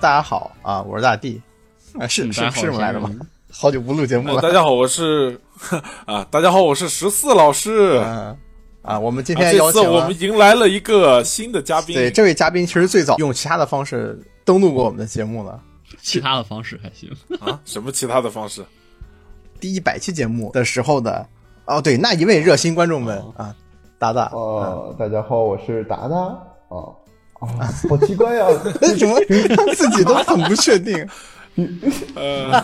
大家好啊，我是大地，啊是是是这么来的吗？好久不录节目了，呃大家好，我是 啊，大家好，我是十四老师。嗯啊，我们今啊这天邀请了次我们迎来了一个新的嘉宾，对这位嘉宾，其实最早用其他的方式登录过我们的节目了。其他的方式还行。啊，什么其他的方式？第一百期节目的时候的哦，对那一位热心观众们啊，达达，哦，大家好，我是达达。哦啊，好奇怪呀、为什么自己都很不确定？呃，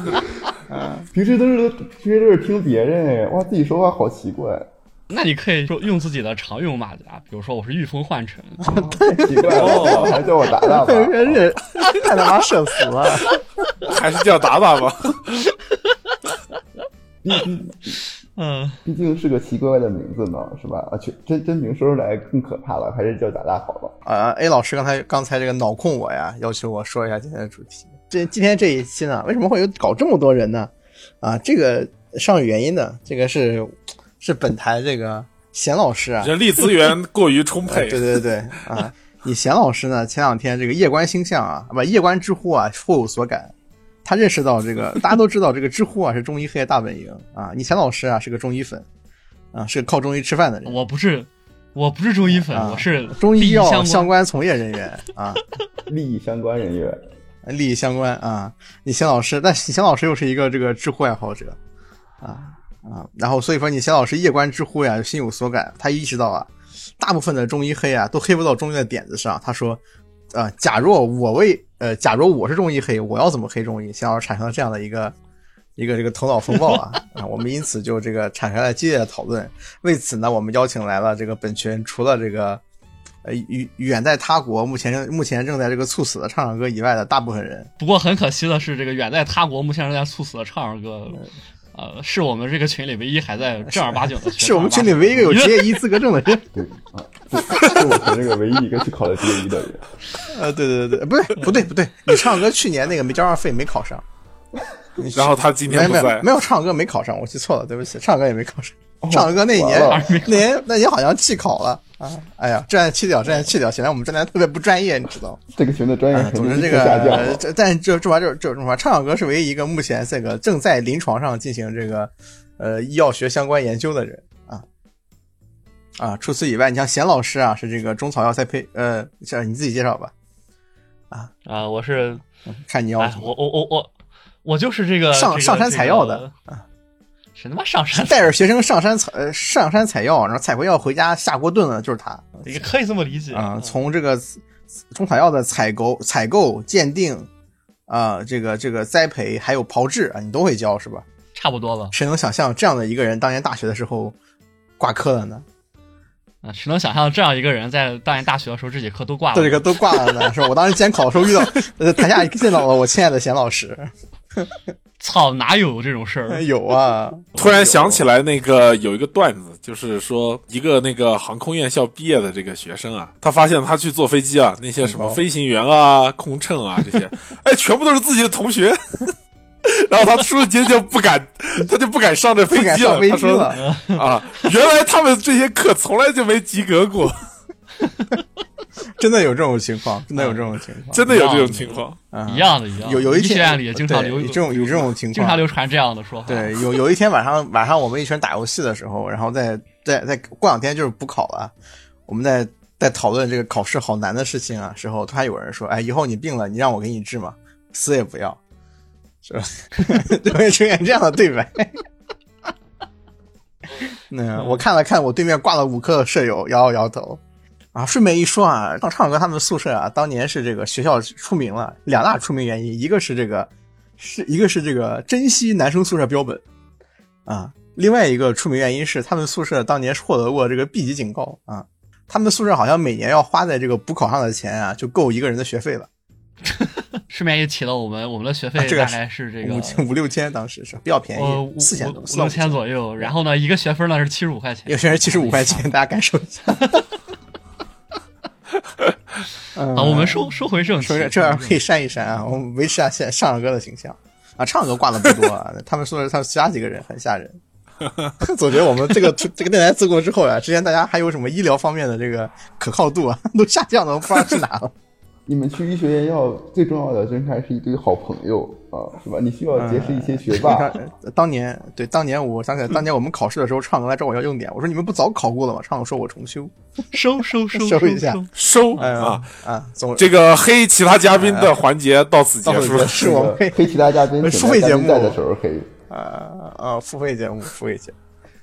平时都是平时都是听别人哎，哇，自己说话好奇怪，那你可以说用自己的常用马甲，比如说我是御风幻尘，太奇怪了，还是叫我达达吧。真是太他妈社死了！还是叫达达吧。嗯，毕竟是个奇怪的名字呢，是吧？啊，去真真名说出来更可怕了，还是叫达达好了。啊，A 老师刚才刚才这个脑控我呀，要求我说一下今天的主题。这今天这一期呢，为什么会有搞这么多人呢？啊，这个上有原因的，这个是是本台这个贤老师啊，人力资源过于充沛，对对对啊，你贤老师呢，前两天这个夜观星象啊，不夜观知乎啊，颇有所感。他认识到这个，大家都知道这个知乎啊是中医黑大本营啊。你钱老师啊是个中医粉啊，是个靠中医吃饭的人。我不是，我不是中医粉，啊我是中医药相相关从业人员啊，利益相关人员，利益相关啊。你钱老师，但你钱老师又是一个这个知乎爱好者啊啊，然后所以说你钱老师夜观知乎呀，心有所感，他意识到啊，大部分的中医黑啊都黑不到中医的点子上。他说，呃，假若我为呃，假如我是中医黑，我要怎么黑中医？想要产生了这样的一个一个这个头脑风暴啊 啊！我们因此就这个产生了激烈的讨论。为此呢，我们邀请来了这个本群除了这个呃远远在他国，目前正目前正在这个猝死的唱唱歌以外的大部分人，不过很可惜的是，这个远在他国目前正在猝死的畅儿哥，呃，是我们这个群里唯一还在正儿八经的，是我们群里唯一一个有职业医资格证的人。对啊，是是我们这个唯一一个去考了职业医的人。呃，对对对对，不对不对不对，你唱歌去年那个没交上费没考上，然后他今天没有天不在没，有唱歌没考上，我记错了，对不起，唱歌也没考上。唱歌那一年，那年那年好像弃考了啊！哎呀，这样弃掉，这样弃掉，显得我们这台特别不专业，你知道？这个群的专业啊，总之这个，了。这但这这玩意儿这这种话，唱唱歌是唯一一个目前这个正在临床上进行这个呃医药学相关研究的人啊啊！除此以外，你像贤老师啊，是这个中草药栽培呃，这你自己介绍吧，啊啊，我是，看你要哎，我我我我我就是这个这个上上山采药的，这个谁他妈上山？带着学生上山采呃上山采药，然后采回药回家下锅炖了，就是他也可以这么理解啊、从这个中草药的采购、采购、鉴定啊、这个这个栽培还有炮制啊，你都会教是吧？差不多吧。谁能想象这样的一个人当年大学的时候挂科了呢？啊，谁能想象这样一个人在当年大学的时候这节课都挂了？这节课都挂了呢，是吧？我当时监考的时候遇到，呃，台下见到了我亲爱的贤老师，操，哪有这种事儿？有啊，突然想起来那个有一个段子，就是说一个那个航空院校毕业的这个学生啊，他发现他去坐飞机啊，那些什么哦飞行员啊、空乘啊这些，哎，全部都是自己的同学。然后他瞬间就不敢，他就不敢上这飞机了。他说机了。啊，原来他们这些课从来就没及格过，真的有这种情况，真的有这种情况，真的有这种情况。啊一样的，一样的。有有一天里也经常有这种有这种情况，经常流传这样的说法。对，有有一天晚上晚上我们一群人打游戏的时候，然后在在在过两天就是补考了，我们在在讨论这个考试好难的事情啊时候，突然有人说：“哎，以后你病了，你让我给你治嘛，死也不要。”是吧？就会出现这样的对白。那我看了看我对面挂了五颗舍友，摇了摇头。啊，顺便一说啊，唱唱歌他们宿舍啊，当年是这个学校出名了，两大出名原因，一个是这个，是一个是这个珍惜男生宿舍标本，啊，另外一个出名原因是他们宿舍当年获得过这个 B 级警告啊，他们宿舍好像每年要花在这个补考上的钱啊，就够一个人的学费了，顺便也提了我们我们的学费大概是这个五千五六千，当时是比较便呃宜，四千多，五六千左右，然后呢一个学分呢是七十五块钱一。个学分七十五块钱，大家感受一下。嗯啊，我们说说回正题说，这这样可以删一删啊，我们维持下现上上哥的形象啊。唱歌挂的不多啊，他们说的他们其他几个人很吓人。总觉得我们这个这个电台自过之后啊，之前大家还有什么医疗方面的这个可靠度啊，都下降的不知道去哪了。你们去医学院要最重要的，真还是一堆好朋友啊，是吧？你需要结识一些学霸。你看当年对当年我想起来，当年我们考试的时候，畅哥来找我要用点，我说你们不早考过了吗？畅哥说我重修。收收收 收一下收哎呀啊！啊，总这个黑其他嘉宾的环节到此结束到此结。束是我们黑黑其他嘉宾，请 付费节目的时候黑。啊啊，付费节目，付费节目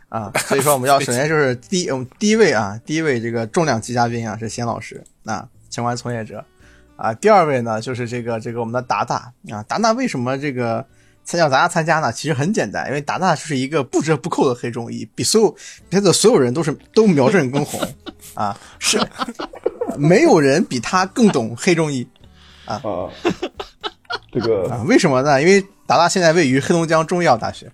啊，所以说我们要首先就是第一，我们第一位啊，第一位这个重量级嘉宾啊是仙老师啊，相关从业者啊，第二位呢就是这个这个我们的达达啊，达达为什么这个参加达达参加呢？其实很简单，因为达达就是一个不折不扣的黑中医，比所有别的所有人都是都苗正根红啊，是没有人比他更懂黑中医。啊，这个啊，为什么呢？因为达达现在位于黑龙江中医药大学，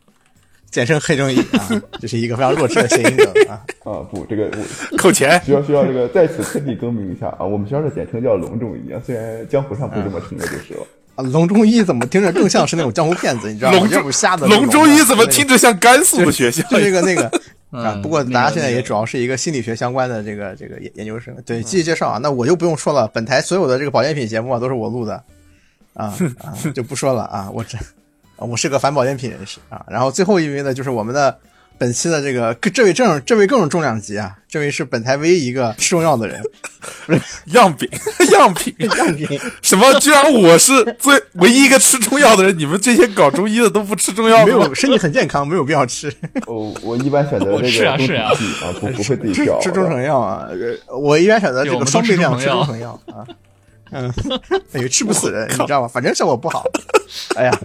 简称黑中医啊，这是一个非常弱智的谐音梗啊。啊不，这个我扣钱。需要需要这个在此特地更名一下啊，我们学校的简称叫龙中医啊，虽然江湖上不这么称的就是了。啊，龙中医怎么听着更像是那种江湖骗子？你知道吗？龙这不瞎的那种龙中医怎么听着像甘肃的学校？就这个那个 啊嗯，不过那个达达现在也主要是一个心理学相关的这个这个研研究生。对，继续介绍啊，那我就不用说了，本台所有的这个保健品节目啊都是我录的啊啊，就不说了啊，我这啊我是个反保健品人士啊。然后最后一位呢，就是我们的本期的这个这位正这位更是重量级啊，这位是本台唯一一个吃中药的人，样品，样品，样品什么？居然我是最唯一一个吃中药的人？你们这些搞中医的都不吃中药没有身体很健康，没有必要吃 我，我一般选择这是啊是啊个中体系啊，不不会自己吃挑。吃中成药啊。呃我一般选择这个双倍量吃吃中成中成药啊。嗯，也，吃不死人，你知道吗？反正效果不好。哎呀，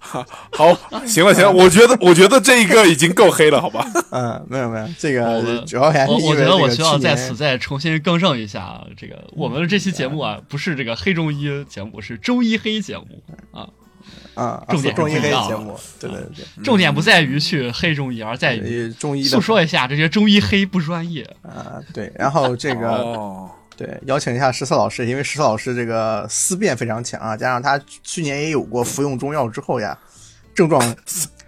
好，行了行了，我觉得我觉得这一个已经够黑了，好吧？嗯，没有没有，这个主要还是我我觉得我需要在此再重新更正一下啊，这个我们的这期节目啊，不是这个黑中医节目，是中医黑节目啊。啊，重点是中医黑节目，对对对重点不在于去黑中医，而在于，中医诉说一下这些中医黑不专业。啊，对，然后这个哦，对，邀请一下十四老师，因为十四老师这个思辨非常强啊，加上他去年也有过服用中药之后呀，症状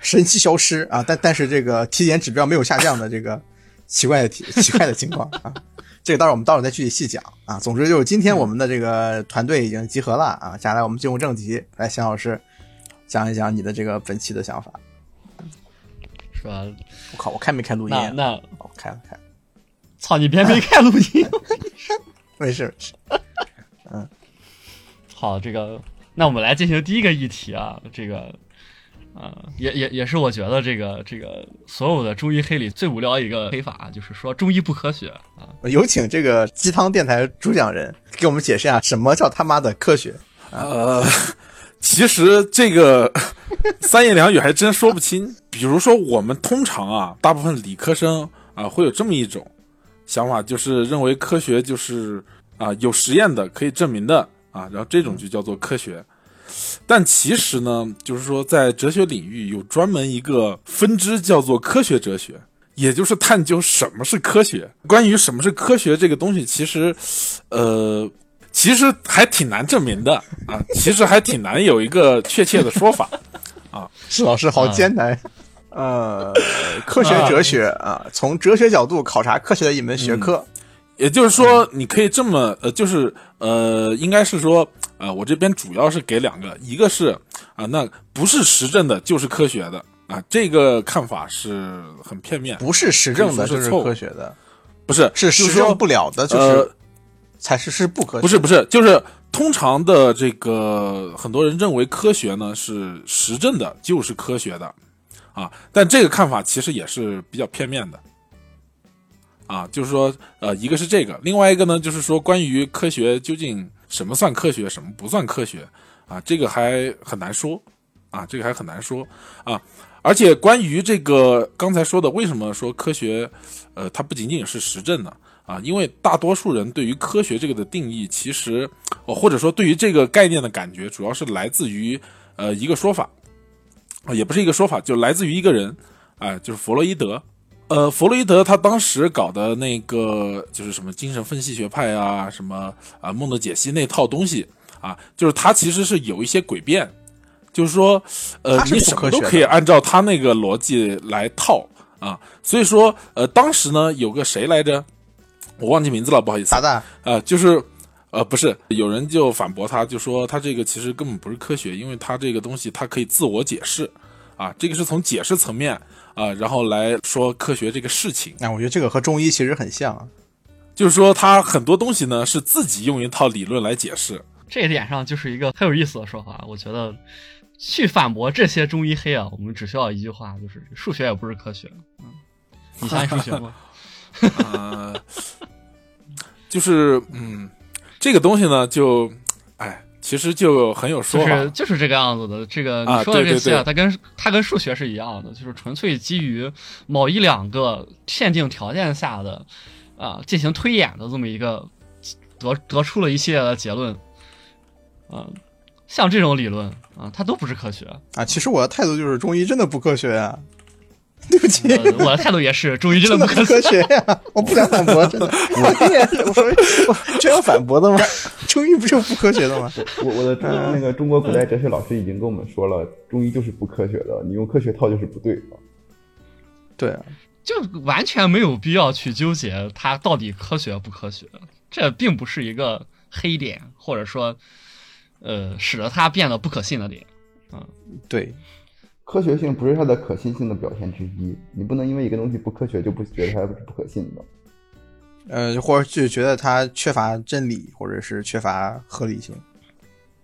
神奇消失啊，但但是这个体检指标没有下降的这个奇怪的体 奇怪的情况啊，这个到时候我们到时候再具体细讲啊。总之就是今天我们的这个团队已经集合了啊，接下来我们进入正题，来邢老师讲一讲你的这个本期的想法。是吧？我靠，我开没开录音啊？那那哦，开了开，操你别没开录音。没事没事。好，这个那我们来进行第一个议题啊，这个。啊、也也也是我觉得这个这个所有的中医黑里最无聊一个黑法，就是说中医不科学啊。有请这个鸡汤电台主讲人给我们解释一下什么叫他妈的科学。呃，其实这个 三言两语还真说不清。比如说，我们通常啊，大部分理科生啊，会有这么一种想法，就是认为科学就是啊有实验的，可以证明的啊，然后这种就叫做科学。但其实呢，就是说，在哲学领域有专门一个分支叫做科学哲学，也就是探究什么是科学。关于什么是科学这个东西，其实，呃，其实还挺难证明的啊，其实还挺难有一个确切的说法 啊。是老师好艰难。呃，科学哲学啊，从哲学角度考察科学的一门学科。也就是说，你可以这么呃，就是呃，应该是说，呃，我这边主要是给两个，一个是啊、那不是实证的，就是科学的啊，这个看法是很片面，不是实证的，就是科学的；不是是实证不了的，就是、呃才是是不科学。不是不是，就是通常的这个很多人认为科学呢是实证的，就是科学的啊，但这个看法其实也是比较片面的啊，就是说呃，一个是这个，另外一个呢就是说关于科学究竟什么算科学，什么不算科学啊，这个还很难说啊，这个还很难说啊。而且关于这个刚才说的，为什么说科学，呃，它不仅仅是实证呢？啊，因为大多数人对于科学这个的定义，其实，哦，或者说对于这个概念的感觉，主要是来自于呃一个说法，也不是一个说法，就来自于一个人，哎、就是弗洛伊德。呃，弗洛伊德他当时搞的那个就是什么精神分析学派啊，什么啊梦的解析那套东西啊，就是他其实是有一些诡辩，就是说，呃你什么都可以按照他那个逻辑来套啊，所以说，呃，当时呢有个谁来着，我忘记名字了，不好意思达，达呃，就是呃，不是，有人就反驳他，就说他这个其实根本不是科学，因为他这个东西它可以自我解释，啊，这个是从解释层面啊，然后来说科学这个事情，哎，我觉得这个和中医其实很像啊。就是说他很多东西呢是自己用一套理论来解释，这一点上就是一个很有意思的说法。我觉得去反驳这些中医黑啊，我们只需要一句话，就是数学也不是科学。嗯，你相信数学吗？呃，就是嗯，这个东西呢，就哎，其实就很有说法，就是就是这个样子的。这个啊你说的这些对对对它跟它跟数学是一样的，就是纯粹基于某一两个限定条件下的啊、进行推演的这么一个得得出了一系列的结论。啊、像这种理论啊、它都不是科学。啊，其实我的态度就是中医真的不科学啊。对不起，呃我的态度也是，中医真真的不科学。呀、我不敢反驳，真的。我也是，我说我这要反驳的吗？中医不就不科学的吗？我我的中那个中国古代哲学老师已经跟我们说了，中医就是不科学的，你用科学套就是不对的。对啊，就完全没有必要去纠结它到底科学不科学，这并不是一个黑点，或者说，呃，使得它变得不可信的点。嗯对，科学性不是它的可信性的表现之一，你不能因为一个东西不科学就不觉得它是不可信的。呃，或者就觉得它缺乏真理，或者是缺乏合理性。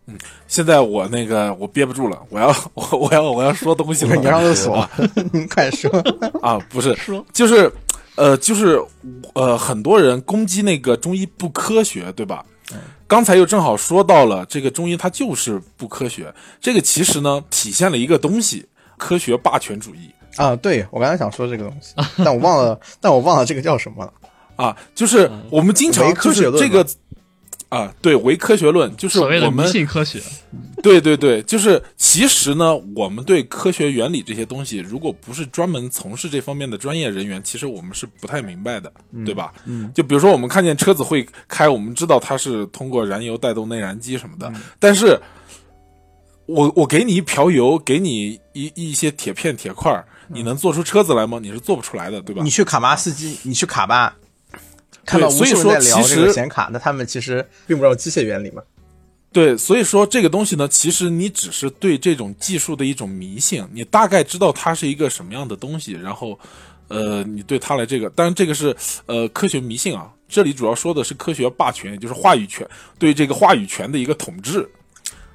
嗯现在我那个我憋不住了，我要我 我要我要说东西了，你让厕所，你快说。啊，不是，说就是，呃，就是，呃，很多人攻击那个中医不科学，对吧？刚才又正好说到了这个中医它就是不科学，这个其实呢体现了一个东西，科学霸权主义啊，对我刚才想说这个东西，但我忘了，但我忘了这个叫什么了。啊，就是我们经常唯科就学论这个。啊，对，唯科学论就是所谓的迷我们信科学，对对对，就是其实呢，我们对科学原理这些东西，如果不是专门从事这方面的专业人员，其实我们是不太明白的，对吧？嗯，就比如说我们看见车子会开，我们知道它是通过燃油带动内燃机什么的，但是我我给你一瓢油，给你一一些铁片铁块，你能做出车子来吗？你是做不出来的，对吧？你去卡巴斯基，你去卡巴，看到无所以说数人在聊其这个实显卡，那他们其实并不知道机械原理嘛。对，所以说这个东西呢，其实你只是对这种技术的一种迷信，你大概知道它是一个什么样的东西，然后，呃，你对它来这个，当然这个是呃科学迷信啊，这里主要说的是科学霸权，也就是话语权对这个话语权的一个统治，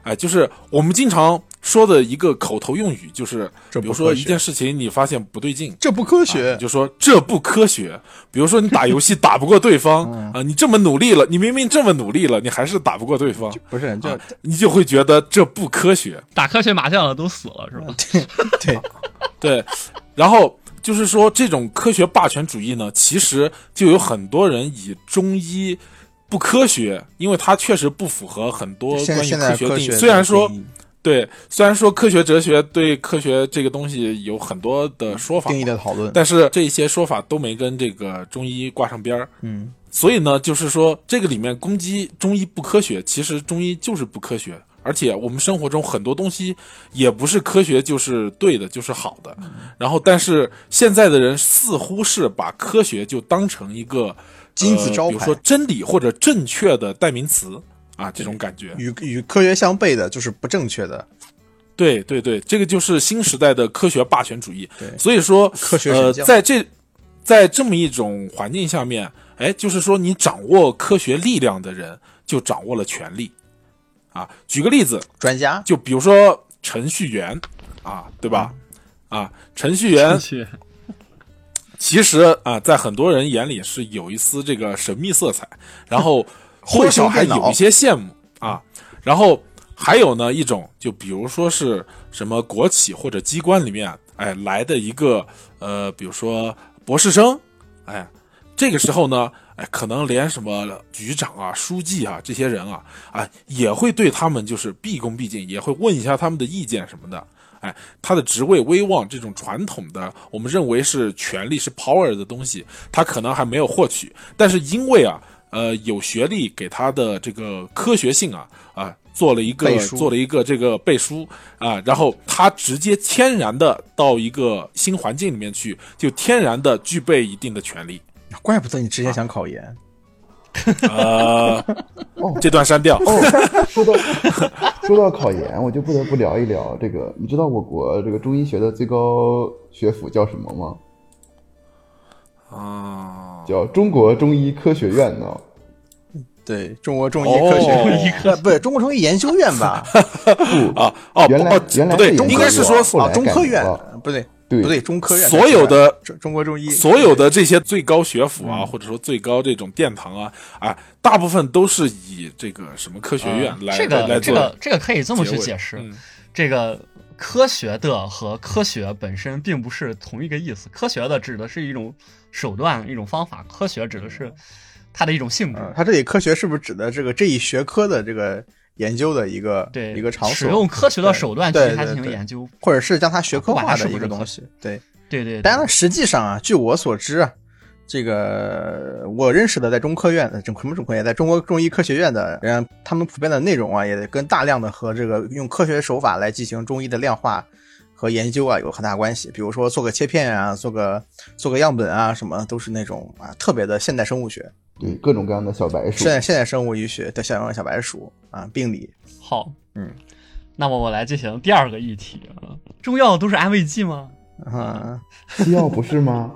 哎，就是我们经常说的一个口头用语，就是比如说一件事情你发现不对劲，这不科啊学你，就说这不科学。比如说你打游戏打不过对方 啊，你这么努力了，你明明这么努力了，你还是打不过对方，不是就啊你就会觉得这不科学。打科学麻将的都死了是吧？对对，对，然后就是说这种科学霸权主义呢，其实就有很多人以中医不科学，因为它确实不符合很多关于科学定义。虽然说对，虽然说科学哲学对科学这个东西有很多的说法，定义的讨论，但是这些说法都没跟这个中医挂上边儿。嗯，所以呢，就是说这个里面攻击中医不科学，其实中医就是不科学，而且我们生活中很多东西也不是科学就是对的，就是好的。然后，但是现在的人似乎是把科学就当成一个金字招牌呃比如说真理或者正确的代名词啊，这种感觉。与与科学相悖的就是不正确的。对对对，这个就是新时代的科学霸权主义。对所以说，科学呃，在这在这么一种环境下面，哎，就是说你掌握科学力量的人就掌握了权力啊。举个例子，专家就比如说程序员啊，对吧？啊，程序员去其实啊，在很多人眼里是有一丝这个神秘色彩，然后或多少还有一些羡慕啊。然后还有呢一种，就比如说是什么国企或者机关里面，哎来的一个呃，比如说博士生，哎，这个时候呢，哎，可能连什么局长啊、书记啊这些人啊，啊，也会对他们就是毕恭毕敬，也会问一下他们的意见什么的。哎，他的职位威望这种传统的，我们认为是权力是 power 的东西，他可能还没有获取，但是因为啊，呃，有学历给他的这个科学性啊啊做了一个做了一个这个背书啊，然后他直接天然的到一个新环境里面去，就天然的具备一定的权利。怪不得你之前想考研，呃，哦这段删掉。哦，说到说到考研，我就不得不聊一聊这个。你知道我国这个中医学的最高学府叫什么吗？啊，叫中国中医科学院呢。对中国中医科学哦院，不不是中国中医研究院吧？啊 哦原来哦不对，原来是研应该是说啊，中科院不对对不对，中科院所有的中中国中医所有的这些最高学府嗯啊，或者说最高这种殿堂啊，啊，大部分都是以这个什么科学院来、这个这来做个这个可以这么去解释，嗯这个科学的和科学本身并不是同一个意思。科学的指的是一种手段、一种方法，科学指的是它的一种性质。嗯，它这里科学是不是指的这个这一学科的这个研究的一个对，一个场所？使用科学的手段去对对它进行研究。或者是将它学科化的一个东西？对，对对，当然了，实际上啊，据我所知啊，这个我认识的在中科院的，中什么中科院，在中国中医科学院的人，他们普遍的内容啊，也跟大量的和这个用科学手法来进行中医的量化和研究啊有很大关系。比如说做个切片啊，做个做个样本啊，什么都是那种啊特别的现代生物学、对，各种各样的小白鼠现。代现代生物医学的小小白鼠啊，病理。好，嗯，那么我来进行第二个议题啊，中药都是安慰剂吗？啊西药不是吗？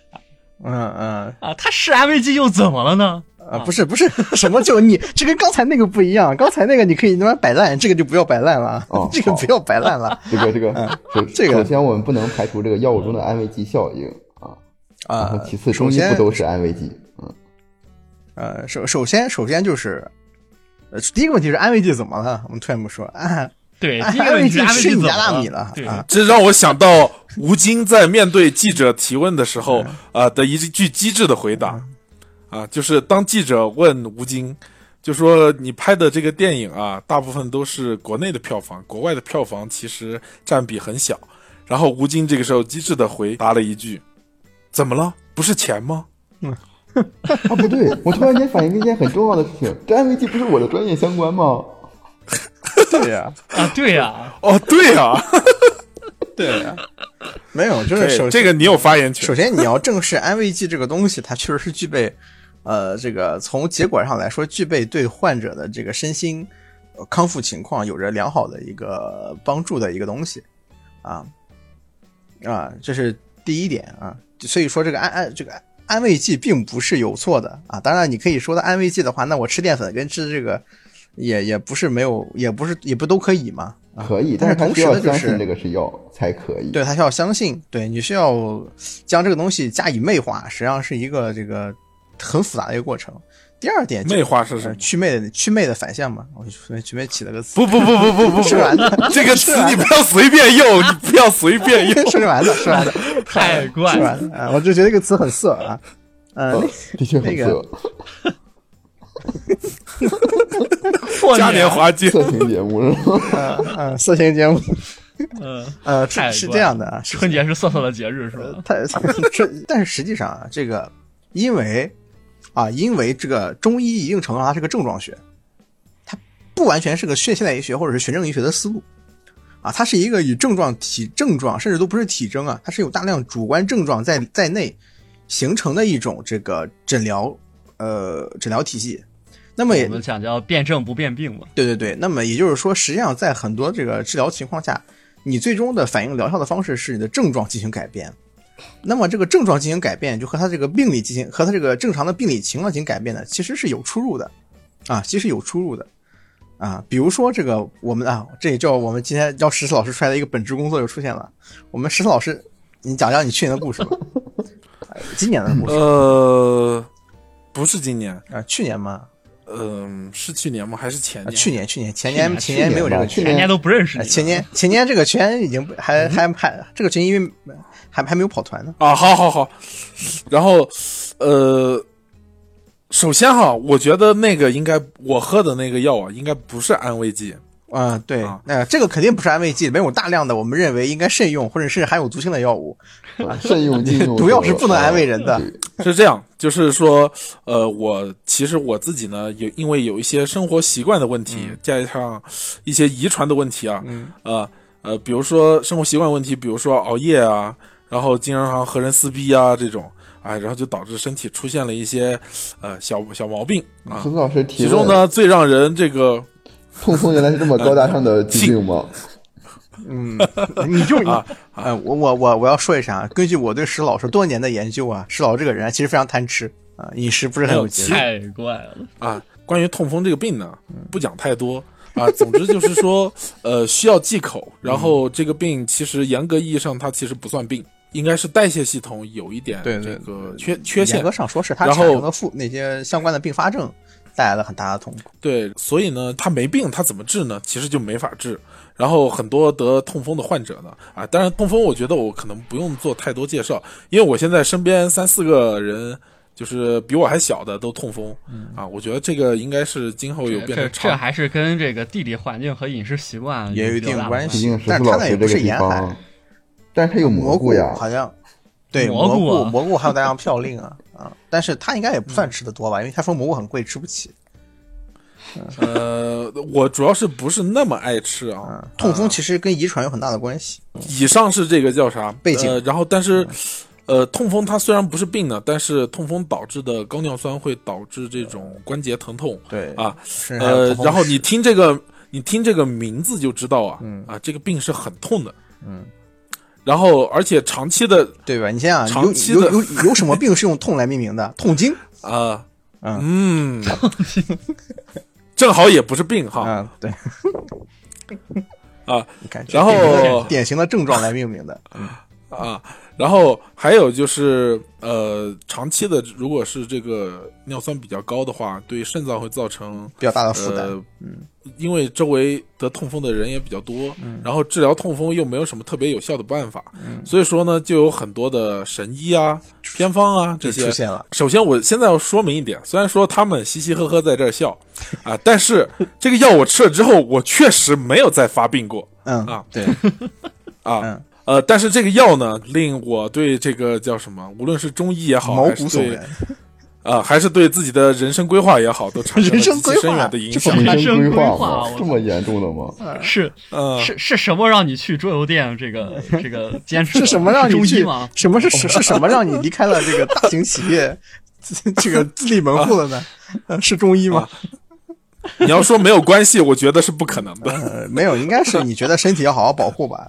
嗯嗯啊，它是安慰剂又怎么了呢？啊，不是不是 什么就你这跟刚才那个不一样，刚才那个你可以他妈摆烂，这个就不要摆烂了，哦这个不要摆烂了这个这个，首这个首先我们不能排除这个药物中的安慰剂效应啊。啊。其次，首先中医不都是安慰剂？嗯，呃，首首先首先就是，呃，第一个问题是安慰剂怎么了？我们突然不说啊，对，安第一个问题是安慰剂安慰剂吃你怎么了家大米了对，啊这让我想到吴京在面对记者提问的时候，啊的一句机智的回答，啊，就是当记者问吴京，就说你拍的这个电影啊，大部分都是国内的票房，国外的票房其实占比很小。然后吴京这个时候机智的回答了一句：“怎么了？不是钱吗 啊，不对，我突然间反应了一件很重要的事情，这安慰剂不是我的专业相关吗？对呀、啊，对呀、？”哦，对啊，对呀、没有，就是对首这个你有发言权。首先你要正视安慰剂这个东西，它确实是具备，呃，这个从结果上来说，具备对患者的这个身心、呃康复情况有着良好的一个帮助的一个东西，啊啊，这是第一点啊。所以说这个安安这个安慰剂并不是有错的啊。当然，你可以说的安慰剂的话，那我吃淀粉跟吃这个也也不是没有，也不是也不都可以嘛。啊可以，但是同时呢就是这个是药才可以。对他需要相信，对你需要将这个东西加以魅化，实际上是一个这个很复杂的一个过程。第二点就，魅化是什么呃祛魅的祛魅的反向嘛，我祛魅祛魅起了个词，不不不不不不吃 完的，这个词你不要随便用，你不要随便用。说完的，说完的，太怪说了。完的啊！我就觉得这个词很色啊，呃，呃的确很那个色，过嘉年华节。色情节目是吗？呃呃，色情节目，嗯，是是怪这样的啊，是春节是色色的节日是吧？它这，但是实际上啊，这个因为啊，因为这个中医一定程度上它是个症状学，它不完全是个现现代医学或者是循证医学的思路啊，它是一个以症状体症状甚至都不是体征啊，它是有大量主观症状在在内形成的一种这个诊疗呃诊疗体系。那么也我们讲叫辨证不辨病嘛。对对对，那么也就是说，实际上在很多这个治疗情况下，你最终的反应疗效的方式是你的症状进行改变。那么这个症状进行改变，就和他这个病理进行和他这个正常的病理情况进行改变呢，其实是有出入的，啊，其实有出入的，啊，比如说这个我们啊，这也叫我们今天要石思老师出来的一个本职工作就出现了。我们石思老师，你讲讲你去年的故事吧，呃今年的故事呃，不是今年，啊，去年吗？嗯、是去年吗？还是前啊，年？去年，去年，前年年，前年没有这个群前年都不认识前年前年这个圈已经不还还还这个群因为还还没有跑团呢。啊，好好好。然后，呃，首先哈，我觉得那个应该我喝的那个药啊，应该不是安慰剂。啊、对，啊那、这个肯定不是安慰剂，里面有大量的我们认为应该慎用或者是含有毒性的药物。慎用禁用。毒药是不能安慰人的对是这样，就是说，呃，我其实我自己呢，有因为有一些生活习惯的问题，加上一些遗传的问题啊，嗯呃呃，比如说生活习惯问题，比如说熬夜啊，然后经常和人撕逼啊这种哎，然后就导致身体出现了一些呃小小毛病啊孙。老师提其中，呢，最让人这个痛风原来是这么高大上的疾病吗？嗯，你就啊呃，我我我我要说一下啊，根据我对石老师多年的研究啊，石老师这个人其实非常贪吃啊，饮食不是很有节制。太怪了。啊，关于痛风这个病呢，不讲太多啊。总之就是说，呃，需要忌口。然后这个病其实严格意义上它其实不算病，应该是代谢系统有一点这个缺缺陷严格。上说是他然后产生的副那些相关的并发症带来了很大的痛苦。对，所以呢，他没病，他怎么治呢？其实就没法治。然后很多得痛风的患者呢，啊，当然痛风我觉得我可能不用做太多介绍，因为我现在身边三四个人。就是比我还小的都痛风，啊，我觉得这个应该是今后有变这成常这还是跟这个地理环境和饮食习惯也有一定关系。但是他那也不是沿海，但是它有蘑菇呀，好像对蘑菇蘑菇还有大量嘌呤啊啊，但是他应该也不算吃的多吧，因为他说蘑菇很贵，吃不起。呃，我主要是不是那么爱吃啊嗯，，痛风其实跟遗传有很大的关系。以上是这个叫啥背景呃，然后但是，呃，痛风它虽然不是病呢，但是痛风导致的高尿酸会导致这种关节疼痛对啊。呃然后你听这个，你听这个名字就知道啊，啊，这个病是很痛的，嗯。然后，而且长期的对吧？你想想，长期的有有有什么病是用痛来命名的？痛经。啊，嗯嗯，正好也不是病哈嗯，对。啊，然后典型的典型的症状来命名的。啊，然后还有就是呃，长期的如果是这个尿酸比较高的话，对肾脏会造成比较大的负担。呃，因为周围得痛风的人也比较多，嗯。然后治疗痛风又没有什么特别有效的办法，所以说呢，就有很多的神医啊、偏方啊这些。出现了。首先，我现在要说明一点，虽然说他们嘻嘻呵呵在这儿笑 啊，但是这个药我吃了之后，我确实没有再发病过。嗯啊。对，啊。嗯呃，但是这个药呢，令我对这个叫什么，无论是中医也好，毛还是对骨悚然。啊、还是对自己的人生规划也好，都产生了极深远的影响。人人生规划划我？吗这么严重的吗？是呃，是是什么让你去桌游店这个 这个坚持？是什么让你去中医吗？？什么是是是什么让你离开了这个大型企业，这个自立门户了呢？呃是中医吗？你要说没有关系，我觉得是不可能的。呃，没有，应该是你觉得身体要好好保护吧。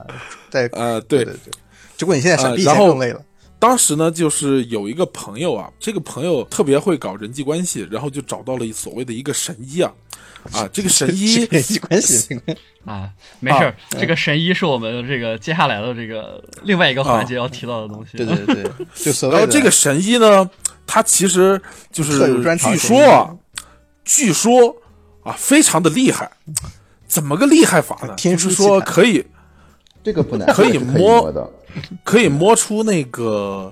在呃，对对对对，结果你现在是比以呃然后前更累了。当时呢，就是有一个朋友啊，这个朋友特别会搞人际关系，然后就找到了所谓的一个神医啊，啊，这个神医人际关系，啊，没事这个神医是我们这个接下来的这个另外一个环节要提到的东西。对对对，就所谓的然后这个神医呢，他其实就是据说啊，据说啊，非常的厉害。怎么个厉害法呢？就是说可以这个不难，可以摸摸的。可以摸出那个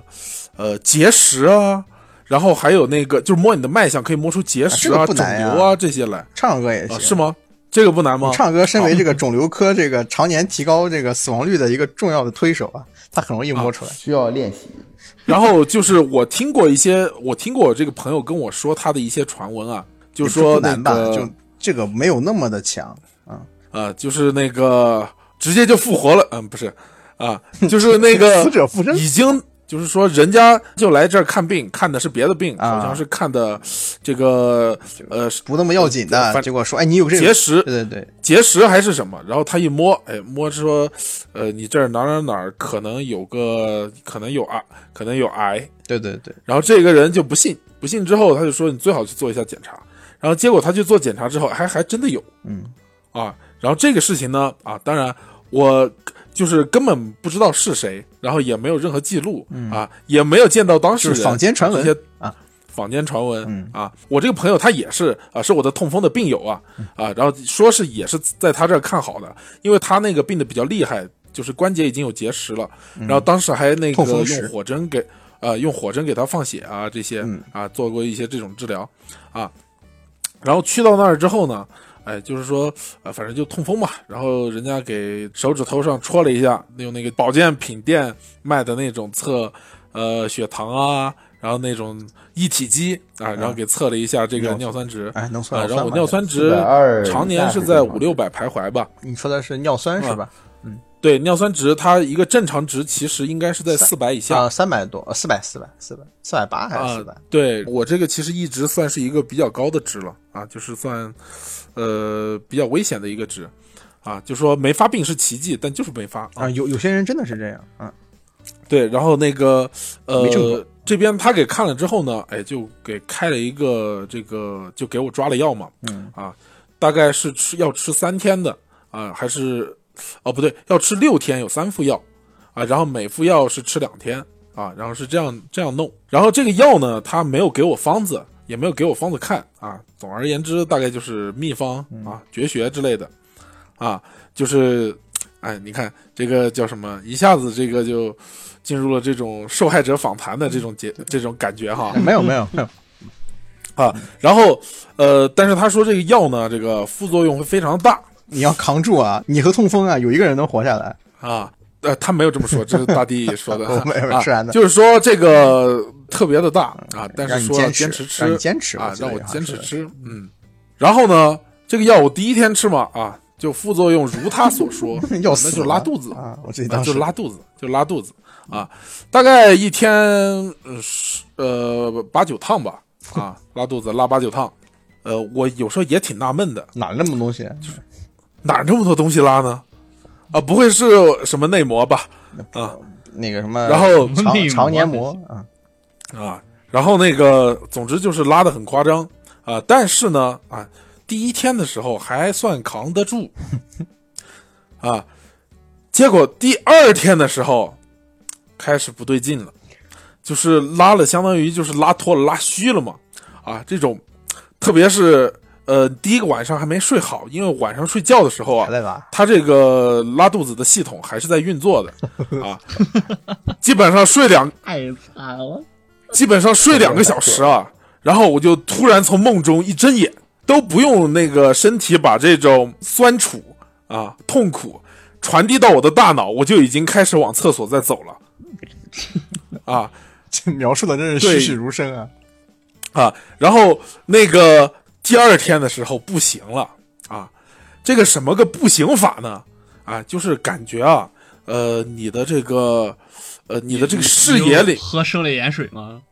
呃结石啊，然后还有那个就是摸你的脉象可以摸出结石啊这个肿瘤啊这些来唱歌也行，啊，是吗？这个不难吗？唱歌身为这个肿瘤科这个常年提高这个死亡率的一个重要的推手啊，他很容易摸出来。需要练习。然后就是我听过一些，我听过我这个朋友跟我说他的一些传闻啊，就是说那不难吧？个就这个没有那么的强。啊，就是那个直接就复活了，嗯，不是啊，就是那个 死者复生？已经就是说人家就来这儿看病，看的是别的病，啊。好像是看的这个呃不那么要紧的，结果说，哎，你有这个结石对对对，结石还是什么，然后他一摸，哎，摸说，呃，你这儿哪儿哪儿可能有个可能有啊，可能有癌，对对对，然后这个人就不信，不信之后他就说你最好去做一下检查，然后结果他去做检查之后，还还真的有，嗯。啊，然后这个事情呢，啊，当然我就是根本不知道是谁，然后也没有任何记录，啊，也没有见到当事人，嗯就是坊间传闻。啊。坊间传闻、嗯。啊，我这个朋友他也是啊，是我的痛风的病友啊啊，然后说是也是在他这儿看好的，因为他那个病的比较厉害，就是关节已经有结石了，然后当时还那个用火针给呃用火针给他放血啊这些、嗯。啊做过一些这种治疗啊，然后去到那儿之后呢，哎，就是说呃反正就痛风嘛，然后人家给手指头上戳了一下，用那个保健品店卖的那种测呃血糖啊。然后那种一体机啊，然后给测了一下这个尿酸值，哎，能算啊，然后我尿酸值常年是在五六百徘徊吧，你说的是尿酸是吧？对尿酸值，它一个正常值其实应该是在四百以下啊，三百多，四百四百四百四百八还是四百？对我这个其实一直算是一个比较高的值了啊，就是算呃比较危险的一个值啊，就说没发病是奇迹，但就是没发啊。有有些人真的是这样啊。对，然后那个呃这边他给看了之后呢，哎，就给开了一个这个，就给我抓了药嘛，嗯啊，大概是吃要吃三天的啊，还是哦不对，要吃六天，有三副药啊，然后每副药是吃两天啊，然后是这样这样弄，然后这个药呢，他没有给我方子，也没有给我方子看啊，总而言之，大概就是秘方啊、绝学之类的啊，就是哎，你看这个叫什么，一下子这个就进入了这种受害者访谈的这种节这种感觉哈。没有没有没有，啊，然后呃，但是他说这个药呢，这个副作用会非常大 你要扛住啊！你和痛风啊，有一个人能活下来。啊。呃，他没有这么说，这是大地说的 没有啊就是说这个特别的大啊，但是说坚持吃，坚持啊让我坚持吃，嗯。然后呢，这个药我第一天吃嘛啊，就副作用如他所说，要那死就是拉肚子啊！我记得啊，当时就是拉肚子，就拉肚子啊，大概一天呃十呃八九趟吧，啊，拉肚子拉八九趟，呃，我有时候也挺纳闷的，哪那么多东西？哪儿这么多东西拉呢？啊，不会是什么内膜吧？啊。那个什么，然后肠肠黏膜啊，啊，然后那个，总之就是拉的很夸张。啊，但是呢啊，第一天的时候还算扛得住。啊，结果第二天的时候开始不对劲了，就是拉了，相当于就是拉脱了、拉虚了嘛。啊，这种，特别是呃第一个晚上还没睡好，因为晚上睡觉的时候啊。他这个拉肚子的系统还是在运作的啊，基本上睡两太惨了。基本上睡两个小时啊，然后我就突然从梦中一睁眼，都不用那个身体把这种酸楚啊、痛苦传递到我的大脑，我就已经开始往厕所在走了，啊这描述的真是栩栩如生啊！啊，然后那个第二天的时候不行了啊，这个什么个不行法呢？啊，就是感觉啊，呃，你的这个。呃，你的这个视野里，喝生理盐水吗？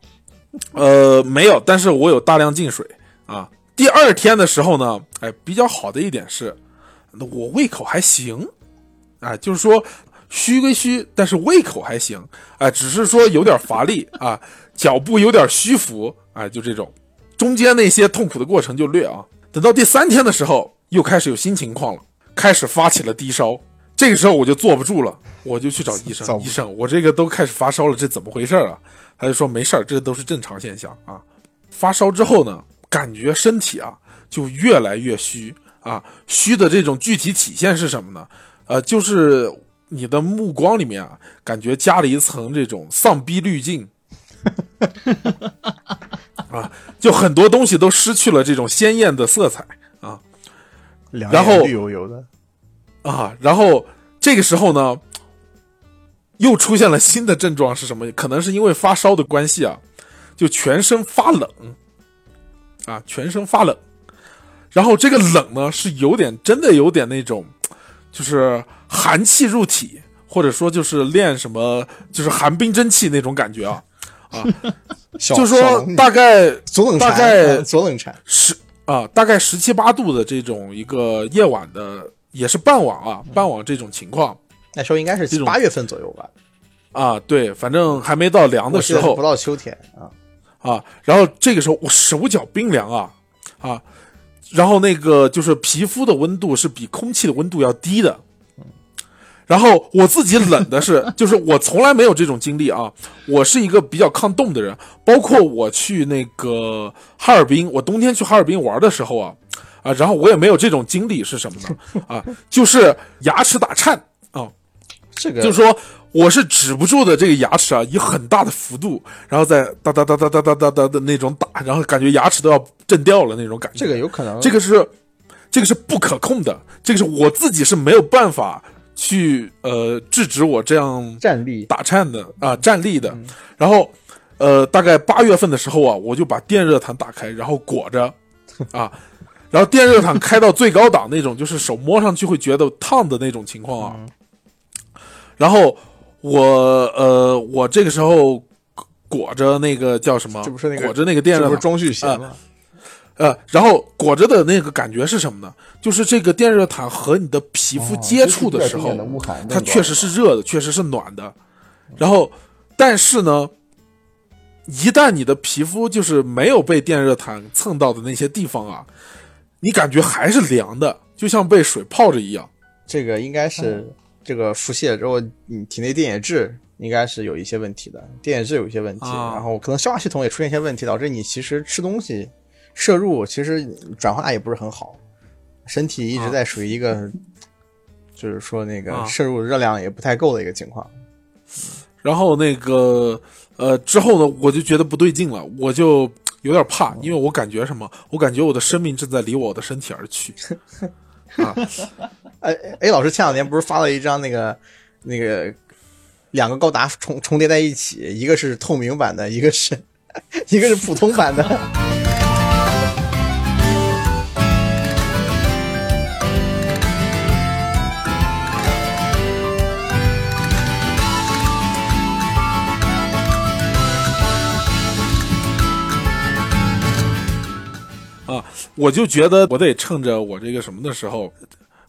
呃，没有，但是我有大量进水啊。第二天的时候呢，哎，比较好的一点是，那我胃口还行，啊，就是说虚归虚，但是胃口还行，啊，只是说有点乏力啊，脚步有点虚浮，啊，就这种，中间那些痛苦的过程就略啊。等到第三天的时候，又开始有新情况了，开始发起了低烧，这个时候我就坐不住了。我就去找医生，医生，我这个都开始发烧了，这怎么回事啊？他就说没事儿，这都是正常现象啊。发烧之后呢，感觉身体啊就越来越虚啊，虚的这种具体体现是什么呢？呃，就是你的目光里面啊，感觉加了一层这种丧逼滤镜。啊，就很多东西都失去了这种鲜艳的色彩啊然后绿油油的，啊，然后这个时候呢，又出现了新的症状是什么？可能是因为发烧的关系啊，就全身发冷，啊，全身发冷。然后这个冷呢，是有点真的有点那种，就是寒气入体，或者说就是练什么，就是寒冰真气那种感觉啊啊，小就说大概 左冷禅，大概呃左冷禅，十啊，大概十七八度的这种一个夜晚的，也是傍晚啊，傍晚这种情况那时候应该是八月份左右吧，啊，对，反正还没到凉的时候不到秋天啊。啊，然后这个时候我手脚冰凉啊啊，然后那个就是皮肤的温度是比空气的温度要低的。然后我自己冷的是，就是我从来没有这种经历啊。我是一个比较抗冻的人，包括我去那个哈尔滨，我冬天去哈尔滨玩的时候啊，啊，然后我也没有这种经历是什么呢？啊，就是牙齿打颤啊，这个就是说我是止不住的这个牙齿啊，以很大的幅度，然后再哒哒哒哒哒哒哒哒的那种打，然后感觉牙齿都要震掉了那种感觉。这个有可能，这个是这个是不可控的，这个是我自己是没有办法去呃制止我这样站立打颤的啊、站立的。然后呃，大概八月份的时候啊，我就把电热毯打开，然后裹着啊，然后电热毯开到最高档那种，就是手摸上去会觉得烫的那种情况啊。然后我呃，我这个时候裹着那个叫什么？这不是那个裹着那个电热毯，这不是装蓄鞋吗？呃，然后裹着的那个感觉是什么呢？就是这个电热毯和你的皮肤哦接触的时候，它确实是热的，确实是暖的。然后，但是呢，一旦你的皮肤就是没有被电热毯蹭到的那些地方啊，你感觉还是凉的，就像被水泡着一样。这个应该是嗯这个腹泻之后，你体内电解质应该是有一些问题的，电解质有一些问题，啊然后可能消化系统也出现一些问题，导致你其实吃东西摄入其实转化也不是很好，身体一直在属于一个、就是说那个啊摄入热量也不太够的一个情况。然后那个呃之后呢，我就觉得不对劲了，我就有点怕，因为我感觉什么？我感觉我的生命正在离我的身体而去。啊，哎哎，老师前两天不是发了一张那个那个两个高达重重叠在一起，一个是透明版的，一个是 一个是普通版的。啊，我就觉得我得趁着我这个什么的时候，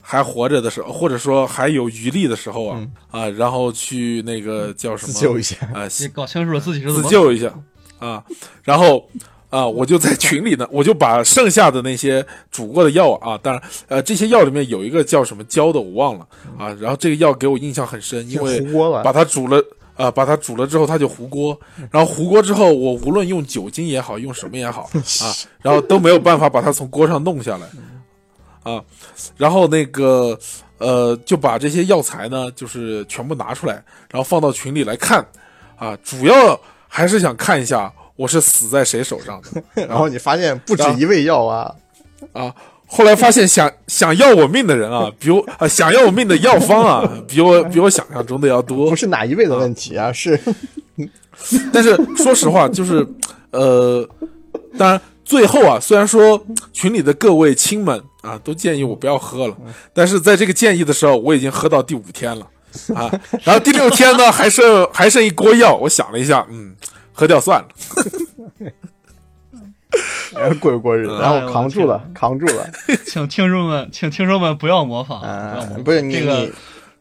还活着的时候，或者说还有余力的时候啊、啊，然后去那个叫什么？自救一下。啊，你搞清楚了自己是自救一下。啊，然后啊，我就在群里呢，我就把剩下的那些煮过的药啊，当然呃，这些药里面有一个叫什么胶的，我忘了。啊，然后这个药给我印象很深，因为把它煮了。啊，把它煮了之后，它就糊锅。然后糊锅之后，我无论用酒精也好，用什么也好 啊，然后都没有办法把它从锅上弄下来啊。然后那个呃，就把这些药材呢，就是全部拿出来，然后放到群里来看啊。主要还是想看一下我是死在谁手上的 然后你发现不止一味药啊，啊。后来发现想想要我命的人啊，比我啊想要我命的药方啊，比我比我想象中的要多。不。是哪一位的问题啊，是。但是说实话，就是呃，当然最后啊，虽然说群里的各位亲们啊都建议我不要喝了，但是在这个建议的时候，我已经喝到第五天了啊，然后第六天呢还剩还剩一锅药，我想了一下，嗯，喝掉算了。然后过着过日子，哎然后扛住了，扛住了。请听众们，请听众们不要模仿，不要模嗯，仿。不是你这个